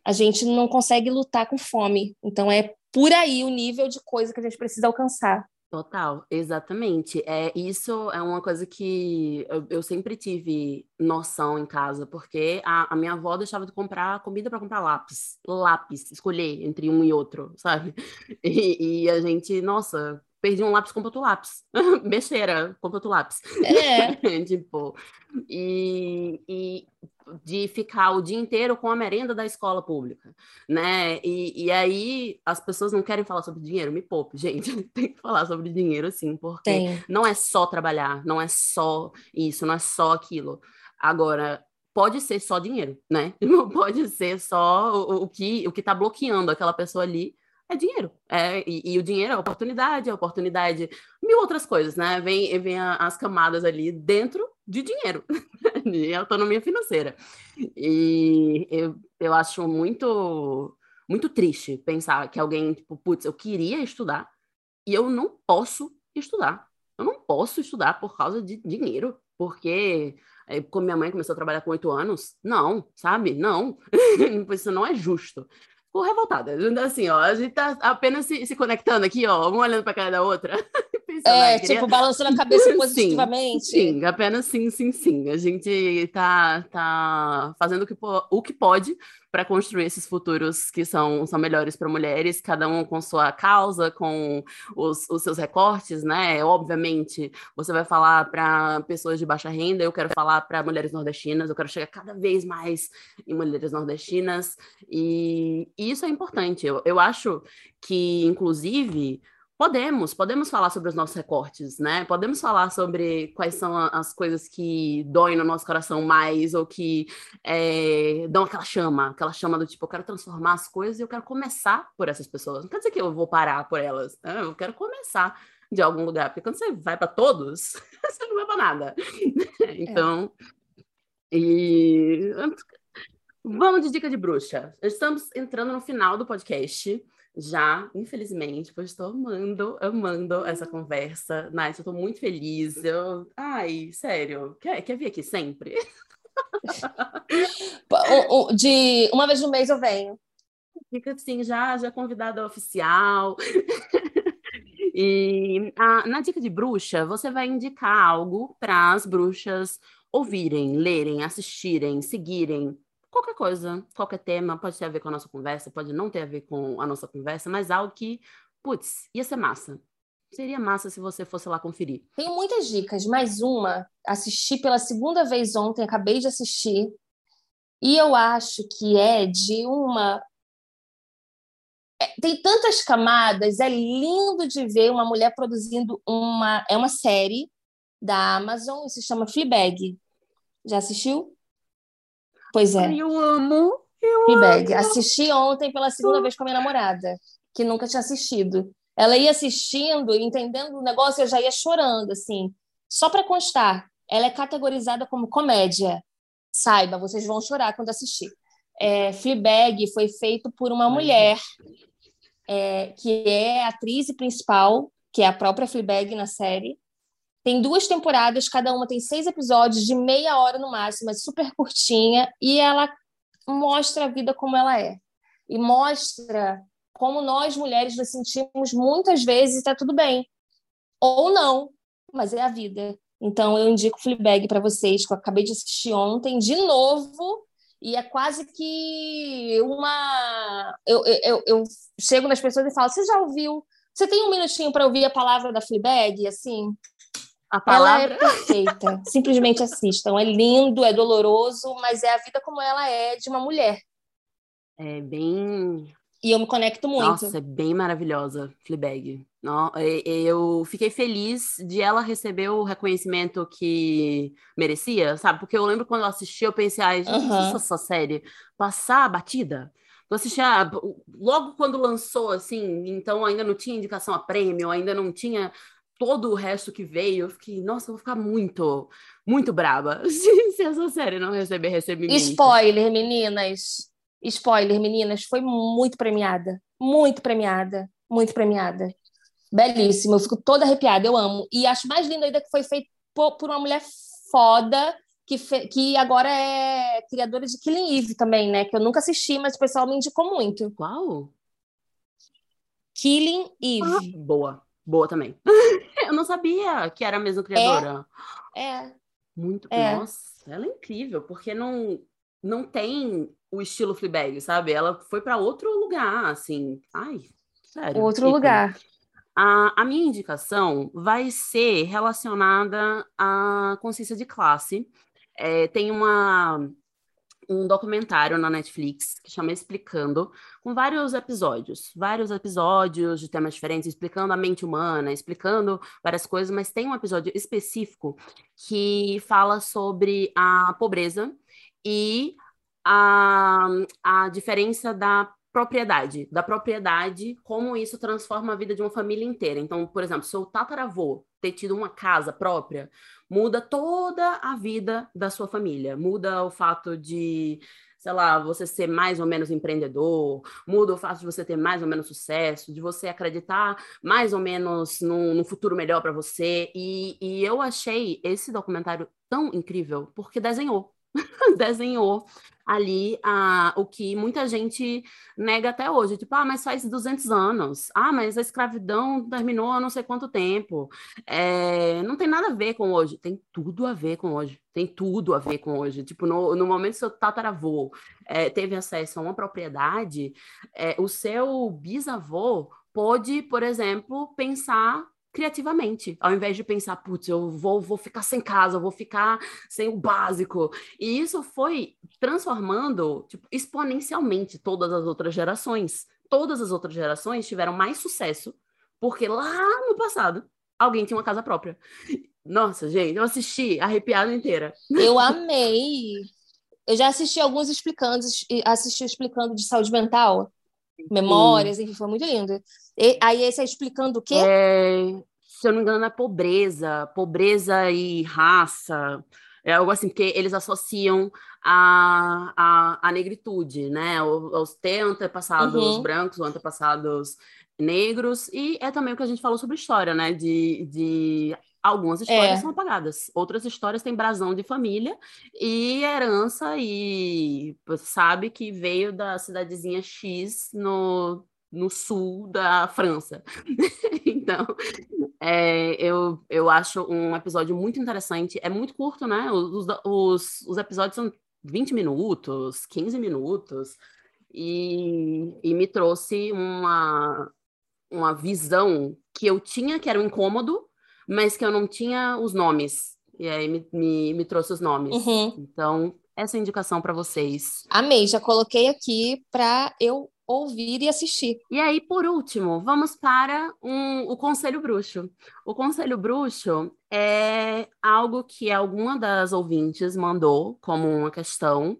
a gente não consegue lutar com fome. Então, é por aí o nível de coisa que a gente precisa alcançar. Total, exatamente. É, isso é uma coisa que eu, eu sempre tive noção em casa, porque a, a minha avó deixava de comprar comida para comprar lápis, lápis, escolher entre um e outro, sabe? E, e a gente, nossa, perdi um lápis, compra outro lápis. Besteira, compra outro lápis. É. tipo, e, e de ficar o dia inteiro com a merenda da escola pública, né? E, e aí as pessoas não querem falar sobre dinheiro, me poupe, gente, tem que falar sobre dinheiro sim, porque tem. não é só trabalhar, não é só isso, não é só aquilo. Agora, pode ser só dinheiro, né? Não pode ser só o, o que o que está bloqueando aquela pessoa ali é dinheiro. É, e, e, o dinheiro é oportunidade, é oportunidade, mil outras coisas, né? Vem, vem a, as camadas ali dentro de dinheiro, de autonomia financeira. E eu, eu acho muito, muito triste pensar que alguém, tipo, putz, eu queria estudar e eu não posso estudar. Eu não posso estudar por causa de dinheiro, porque é, como minha mãe começou a trabalhar com oito anos, não, sabe? Não, isso não é justo ficou revoltada. Assim, ó, a gente tá apenas se, se conectando aqui, ó, uma olhando para cara da outra, É, queria... tipo, balançando a cabeça positivamente. Sim, sim, apenas sim, sim, sim. A gente tá, tá fazendo o que, o que pode para construir esses futuros que são, são melhores para mulheres, cada um com sua causa, com os, os seus recortes, né? Obviamente, você vai falar para pessoas de baixa renda, eu quero falar para mulheres nordestinas, eu quero chegar cada vez mais em mulheres nordestinas, e, e isso é importante. Eu, eu acho que, inclusive, Podemos, podemos falar sobre os nossos recortes, né? Podemos falar sobre quais são as coisas que doem no nosso coração mais, ou que é, dão aquela chama, aquela chama do tipo, eu quero transformar as coisas e eu quero começar por essas pessoas. Não quer dizer que eu vou parar por elas, né? eu quero começar de algum lugar, porque quando você vai para todos, você não vai para nada. então, é. e vamos de dica de bruxa. Estamos entrando no final do podcast já, infelizmente, pois estou amando, amando essa conversa. Nath, eu estou muito feliz. Eu... Ai, sério, quer, quer vir aqui sempre? De uma vez no mês eu venho. Fica assim, já, já convidada oficial. e a, na dica de bruxa, você vai indicar algo para as bruxas ouvirem, lerem, assistirem, seguirem, qualquer coisa, qualquer tema, pode ter a ver com a nossa conversa, pode não ter a ver com a nossa conversa, mas algo que, putz, ia ser massa. Seria massa se você fosse lá conferir. Tenho muitas dicas, mais uma, assisti pela segunda vez ontem, acabei de assistir, e eu acho que é de uma. É, tem tantas camadas, é lindo de ver uma mulher produzindo uma. É uma série da Amazon, se chama Fleabag. Já assistiu? Pois é. Ai, eu amo. Eu Fleabag. Amo. Assisti ontem pela segunda vez com a minha namorada, que nunca tinha assistido. Ela ia assistindo, entendendo o negócio, eu já ia chorando, assim. Só para constar, ela é categorizada como comédia. Saiba, vocês vão chorar quando assistir. É, Fleabag foi feito por uma mulher é, que é a atriz principal, que é a própria Fleabag na série, tem duas temporadas, cada uma tem seis episódios de meia hora no máximo, é super curtinha, e ela mostra a vida como ela é. E mostra como nós mulheres nos sentimos muitas vezes está tudo bem. Ou não, mas é a vida. Então eu indico Fleabag para vocês, que eu acabei de assistir ontem de novo, e é quase que uma. Eu, eu, eu chego nas pessoas e falo: Você já ouviu? Você tem um minutinho para ouvir a palavra da Fleabag? Assim, a palavra ela é perfeita. Simplesmente assistam. É lindo, é doloroso, mas é a vida como ela é de uma mulher. É bem. E eu me conecto muito. Nossa, é bem maravilhosa, Fleabag. Eu fiquei feliz de ela receber o reconhecimento que merecia, sabe? Porque eu lembro quando eu assisti, eu pensei, ai, gente, uhum. essa série passar a batida. Eu assisti a... logo quando lançou, assim, então ainda não tinha indicação a prêmio, ainda não tinha todo o resto que veio, eu fiquei, nossa, eu vou ficar muito, muito braba se, se essa série não receber recebimento. Spoiler, meninas. Spoiler, meninas, foi muito premiada. Muito premiada. Muito premiada. Belíssimo, eu fico toda arrepiada, eu amo. E acho mais lindo ainda que foi feito por, uma mulher foda, que, que agora é criadora de Killing Eve também, né? Que eu nunca assisti, mas o pessoal me indicou muito. Qual? Killing Eve. Ah, boa. Boa também. eu não sabia que era a mesma criadora. É. é. Muito. É. Nossa, ela é incrível, porque não, não tem o estilo Fleabag, sabe? Ela foi para outro lugar, assim. Ai, sério. Outro tipo, lugar. A, a minha indicação vai ser relacionada à consciência de classe. É, tem uma um documentário na Netflix que chama Explicando, com vários episódios, vários episódios de temas diferentes, explicando a mente humana, explicando várias coisas, mas tem um episódio específico que fala sobre a pobreza e a, a diferença da propriedade, da propriedade, como isso transforma a vida de uma família inteira. Então, por exemplo, seu tataravô ter tido uma casa própria, muda toda a vida da sua família. Muda o fato de, sei lá, você ser mais ou menos empreendedor, muda o fato de você ter mais ou menos sucesso, de você acreditar mais ou menos num, num futuro melhor para você. E, e eu achei esse documentário tão incrível porque desenhou desenhou ali a, o que muita gente nega até hoje. Tipo, ah, mas faz 200 anos. Ah, mas a escravidão terminou há não sei quanto tempo. É, não tem nada a ver com hoje. Tem tudo a ver com hoje. Tem tudo a ver com hoje. Tipo, no, no momento que seu tataravô é, teve acesso a uma propriedade, é, o seu bisavô pode, por exemplo, pensar criativamente, ao invés de pensar, putz, eu vou, vou ficar sem casa, eu vou ficar sem o básico. E isso foi transformando tipo, exponencialmente todas as outras gerações. Todas as outras gerações tiveram mais sucesso, porque lá no passado alguém tinha uma casa própria. Nossa, gente, eu assisti arrepiada inteira. Eu amei. Eu já assisti alguns explicando, assisti explicando de saúde mental, memórias, enfim, foi muito lindo. E, aí esse é explicando o quê? É, se eu não me engano, é pobreza, pobreza e raça. É algo assim, porque eles associam a, a, a negritude, né? Os ter antepassados uhum. brancos ou antepassados negros. E é também o que a gente falou sobre história, né? De, de algumas histórias é. são apagadas, outras histórias têm brasão de família e herança, e sabe que veio da cidadezinha X no no sul da França. então, é, eu, eu acho um episódio muito interessante. É muito curto, né? Os, os, os episódios são 20 minutos, 15 minutos, e, e me trouxe uma, uma visão que eu tinha, que era um incômodo, mas que eu não tinha os nomes. E aí me, me, me trouxe os nomes. Uhum. Então, essa é a indicação para vocês. Amei, já coloquei aqui para eu ouvir e assistir. E aí, por último, vamos para um, o Conselho Bruxo. O Conselho Bruxo é algo que alguma das ouvintes mandou como uma questão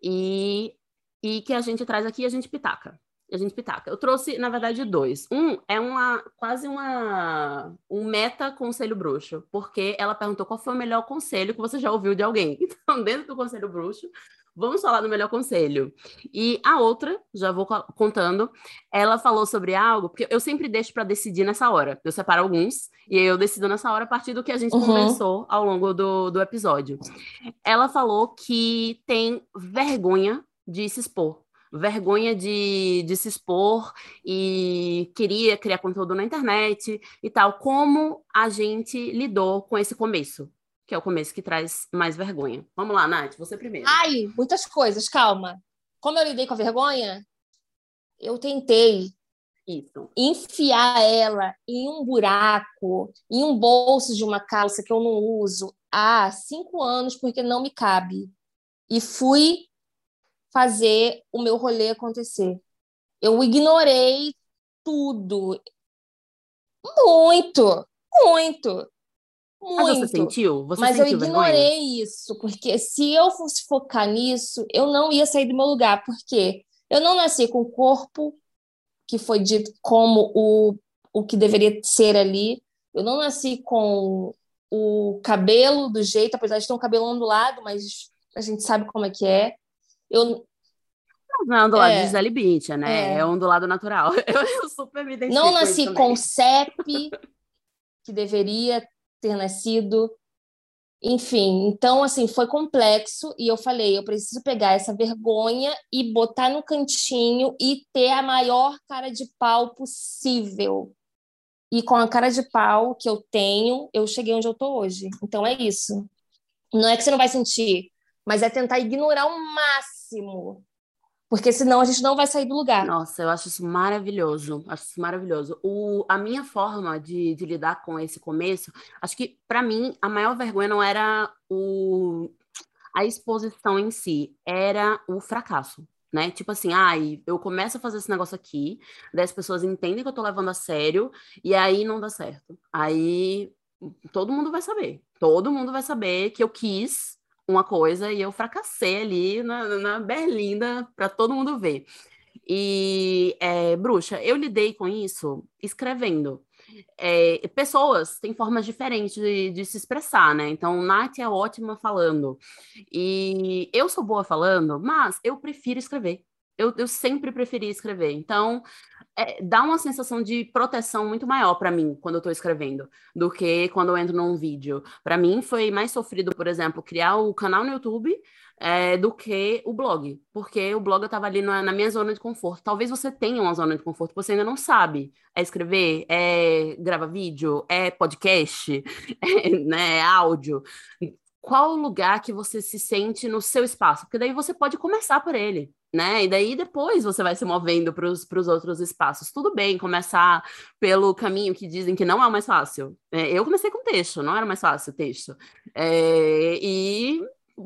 e, e que a gente traz aqui e a gente pitaca. A gente pitaca. Eu trouxe, na verdade, dois. Um é uma quase uma um meta conselho bruxo, porque ela perguntou qual foi o melhor conselho que você já ouviu de alguém. Então, dentro do conselho bruxo, Vamos falar do melhor conselho. E a outra, já vou contando, ela falou sobre algo, porque eu sempre deixo para decidir nessa hora. Eu separo alguns e eu decido nessa hora a partir do que a gente uhum. conversou ao longo do, do episódio. Ela falou que tem vergonha de se expor. Vergonha de, de se expor e queria criar conteúdo na internet e tal. Como a gente lidou com esse começo? que é o começo que traz mais vergonha. Vamos lá, Nath, você primeiro. Ai, muitas coisas, calma. Como eu lidei com a vergonha, eu tentei Isso. enfiar ela em um buraco, em um bolso de uma calça que eu não uso há cinco anos porque não me cabe. E fui fazer o meu rolê acontecer. Eu ignorei tudo. Muito, muito. Muito. Mas você sentiu? Você mas sentiu eu ignorei vergonha? isso, porque se eu fosse focar nisso, eu não ia sair do meu lugar, porque eu não nasci com o corpo que foi dito como o, o que deveria ser ali. Eu não nasci com o cabelo do jeito, apesar de ter um cabelo ondulado, mas a gente sabe como é que é. Eu, não é ondulado é, de Gisele Bündchen, né? É, é ondulado natural. Eu, eu super me identifico Não nasci com, com CEP, que deveria ter nascido. Enfim, então assim, foi complexo e eu falei, eu preciso pegar essa vergonha e botar no cantinho e ter a maior cara de pau possível. E com a cara de pau que eu tenho, eu cheguei onde eu tô hoje. Então é isso. Não é que você não vai sentir, mas é tentar ignorar o máximo porque senão a gente não vai sair do lugar. Nossa, eu acho isso maravilhoso, acho isso maravilhoso. O, a minha forma de, de lidar com esse começo, acho que para mim a maior vergonha não era o, a exposição em si, era o fracasso. Né? Tipo assim, ai, eu começo a fazer esse negócio aqui, daí as pessoas entendem que eu tô levando a sério, e aí não dá certo. Aí todo mundo vai saber. Todo mundo vai saber que eu quis uma coisa e eu fracassei ali na, na Berlinda para todo mundo ver. E, é, bruxa, eu lidei com isso escrevendo. É, pessoas têm formas diferentes de, de, se expressar, né? Então, Nath é ótima falando. E eu sou boa falando, mas eu prefiro escrever. Eu, eu sempre preferi escrever. Então, é, dá uma sensação de proteção muito maior para mim quando eu estou escrevendo do que quando eu entro num vídeo. Para mim foi mais sofrido, por exemplo, criar o canal no YouTube é, do que o blog, porque o blog eu estava ali na, na, minha zona de conforto. Talvez você tenha uma zona de conforto você ainda não sabe. É escrever, é gravar vídeo, é podcast, é, né, é áudio qual o lugar que você se sente no seu espaço, porque daí você pode começar por ele, né? E daí depois você vai se movendo para os outros espaços. Tudo bem começar pelo caminho que dizem que não é o mais fácil. É, eu comecei com texto, não era mais fácil texto. É, e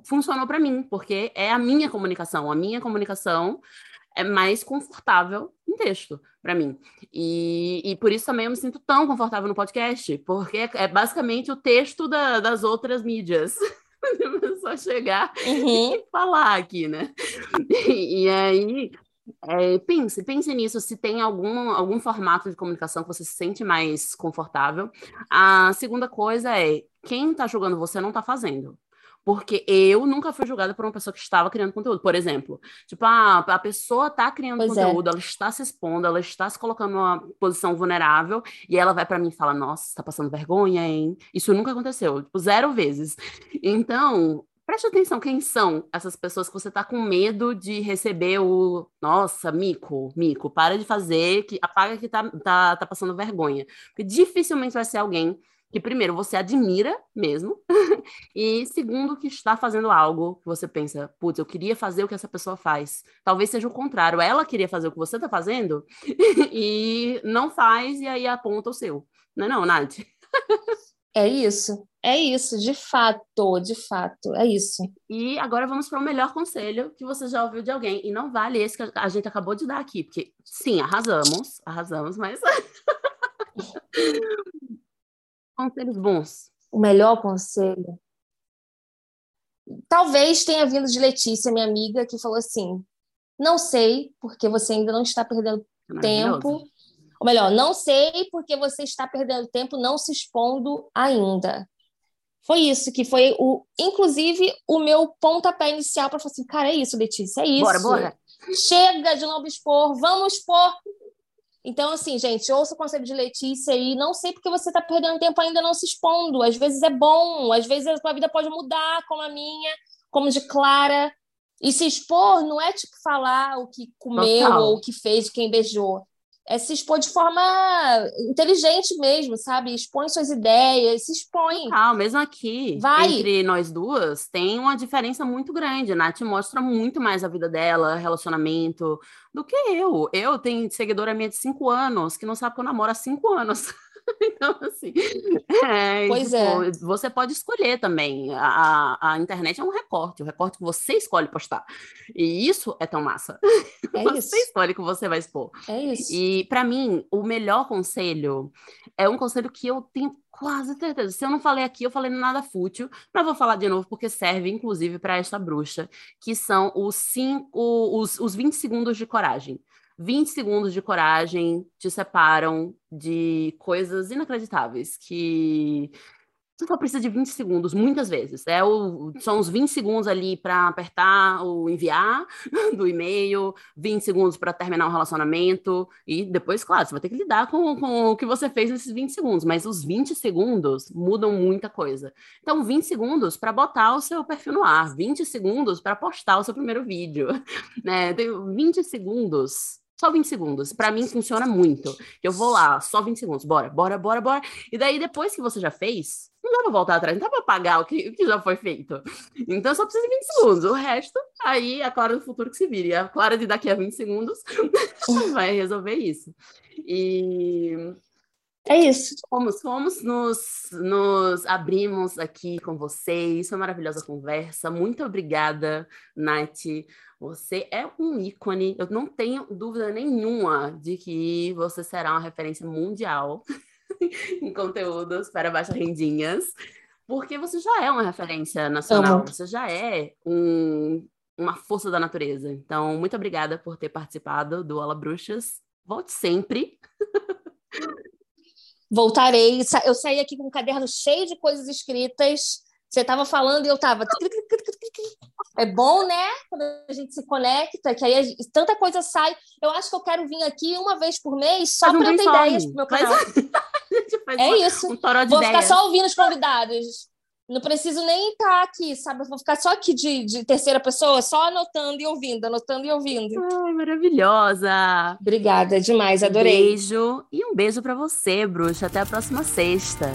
funcionou para mim, porque é a minha comunicação. A minha comunicação é mais confortável em texto para mim. E, e por isso também eu me sinto tão confortável no podcast, porque é, é basicamente o texto da, das outras mídias. só chegar uhum. e falar aqui, né? E, e aí, é, pense, pense nisso, se tem algum, algum formato de comunicação que você se sente mais confortável. A segunda coisa é, quem está julgando você não está fazendo. Porque eu nunca fui julgada por uma pessoa que estava criando conteúdo. Por exemplo, tipo, a, a pessoa está criando pois é. conteúdo, é. ela está se expondo, ela está se colocando numa posição vulnerável, e ela vai para mim e fala: Nossa, está passando vergonha, hein? Isso nunca aconteceu, tipo, zero vezes. Então, preste atenção quem são essas pessoas que você está com medo de receber o nossa, mico, mico, para de fazer, que apaga que tá, tá, tá passando vergonha. Porque dificilmente vai ser alguém que primeiro você admira mesmo, e segundo que está fazendo algo que você pensa, putz, eu queria fazer o que essa pessoa faz. Talvez seja o contrário, ela queria fazer o que você está fazendo e não faz e aí aponta o seu. Não é não, Nath? É isso, é isso, de fato, de fato, é isso. E agora vamos para o melhor conselho que você já ouviu de alguém, e não vale esse que a gente acabou de dar aqui, porque sim, arrasamos, arrasamos, mas Conselhos bons. O melhor conselho. Talvez tenha vindo de Letícia, minha amiga, que falou assim: não sei, porque você ainda não está perdendo tempo. Ou melhor, não sei porque você está perdendo tempo não se expondo ainda. Foi isso que foi o, inclusive, o meu pontapé inicial para falar assim, cara, é isso, Letícia, é isso. Bora, bora. Chega de não expor, vamos expor então, assim, gente, ouça o conselho de Letícia aí. Não sei porque você está perdendo tempo ainda não se expondo. Às vezes é bom, às vezes a sua vida pode mudar, como a minha, como de Clara. E se expor não é tipo falar o que comeu Total. ou o que fez, quem beijou é se expor de forma inteligente mesmo, sabe? Expõe suas ideias, se expõe. Ah, mesmo aqui, Vai. entre nós duas, tem uma diferença muito grande. A Nath mostra muito mais a vida dela, relacionamento, do que eu. Eu tenho seguidora minha de cinco anos, que não sabe que eu namoro há cinco anos. então, assim. É, pois tipo, é. Você pode escolher também. A, a internet é um recorte, o recorte que você escolhe postar. E isso é tão massa. É você isso. escolhe o que você vai expor. É isso. E, para mim, o melhor conselho é um conselho que eu tenho quase certeza. Se eu não falei aqui, eu falei nada fútil, mas vou falar de novo porque serve, inclusive, para esta bruxa, que são os cinco, os, os 20 segundos de coragem. 20 segundos de coragem te separam de coisas inacreditáveis que você só precisa de 20 segundos, muitas vezes. É o, são os 20 segundos ali para apertar o enviar do e-mail, 20 segundos para terminar um relacionamento, e depois, claro, você vai ter que lidar com, com o que você fez nesses 20 segundos, mas os 20 segundos mudam muita coisa. Então, 20 segundos para botar o seu perfil no ar, 20 segundos para postar o seu primeiro vídeo, né? Tem 20 segundos só 20 segundos. Para mim funciona muito. Eu vou lá, só 20 segundos. Bora, bora, bora, bora. E daí, depois que você já fez, não dá pra voltar atrás, não dá pra apagar o que, o que já foi feito. Então só precisa de 20 segundos. O resto, aí a Clara do futuro que se vire. A Clara de daqui a 20 segundos vai resolver isso. E é isso. Fomos, fomos, nos, nos abrimos aqui com vocês. Foi uma maravilhosa conversa. Muito obrigada, Nath. Você é um ícone. Eu não tenho dúvida nenhuma de que você será uma referência mundial em conteúdos para baixas rendinhas, porque você já é uma referência nacional. Amo. Você já é um, uma força da natureza. Então, muito obrigada por ter participado do Ala Bruxas. Volte sempre. voltarei. Eu saí aqui com um caderno cheio de coisas escritas. Você estava falando e eu estava. é bom, né? Quando a gente se conecta, que aí tanta coisa sai. Eu acho que eu quero vir aqui uma vez por mês só para ter ideias pro meu canal. é isso. Um Vou ficar só ouvindo os convidados. Não preciso nem estar aqui, sabe? vou ficar só aqui de, de, terceira pessoa, só anotando e ouvindo, anotando e ouvindo. Ai, maravilhosa! Obrigada demais, adorei. Um beijo e um beijo para você, bruxa. Até a próxima sexta.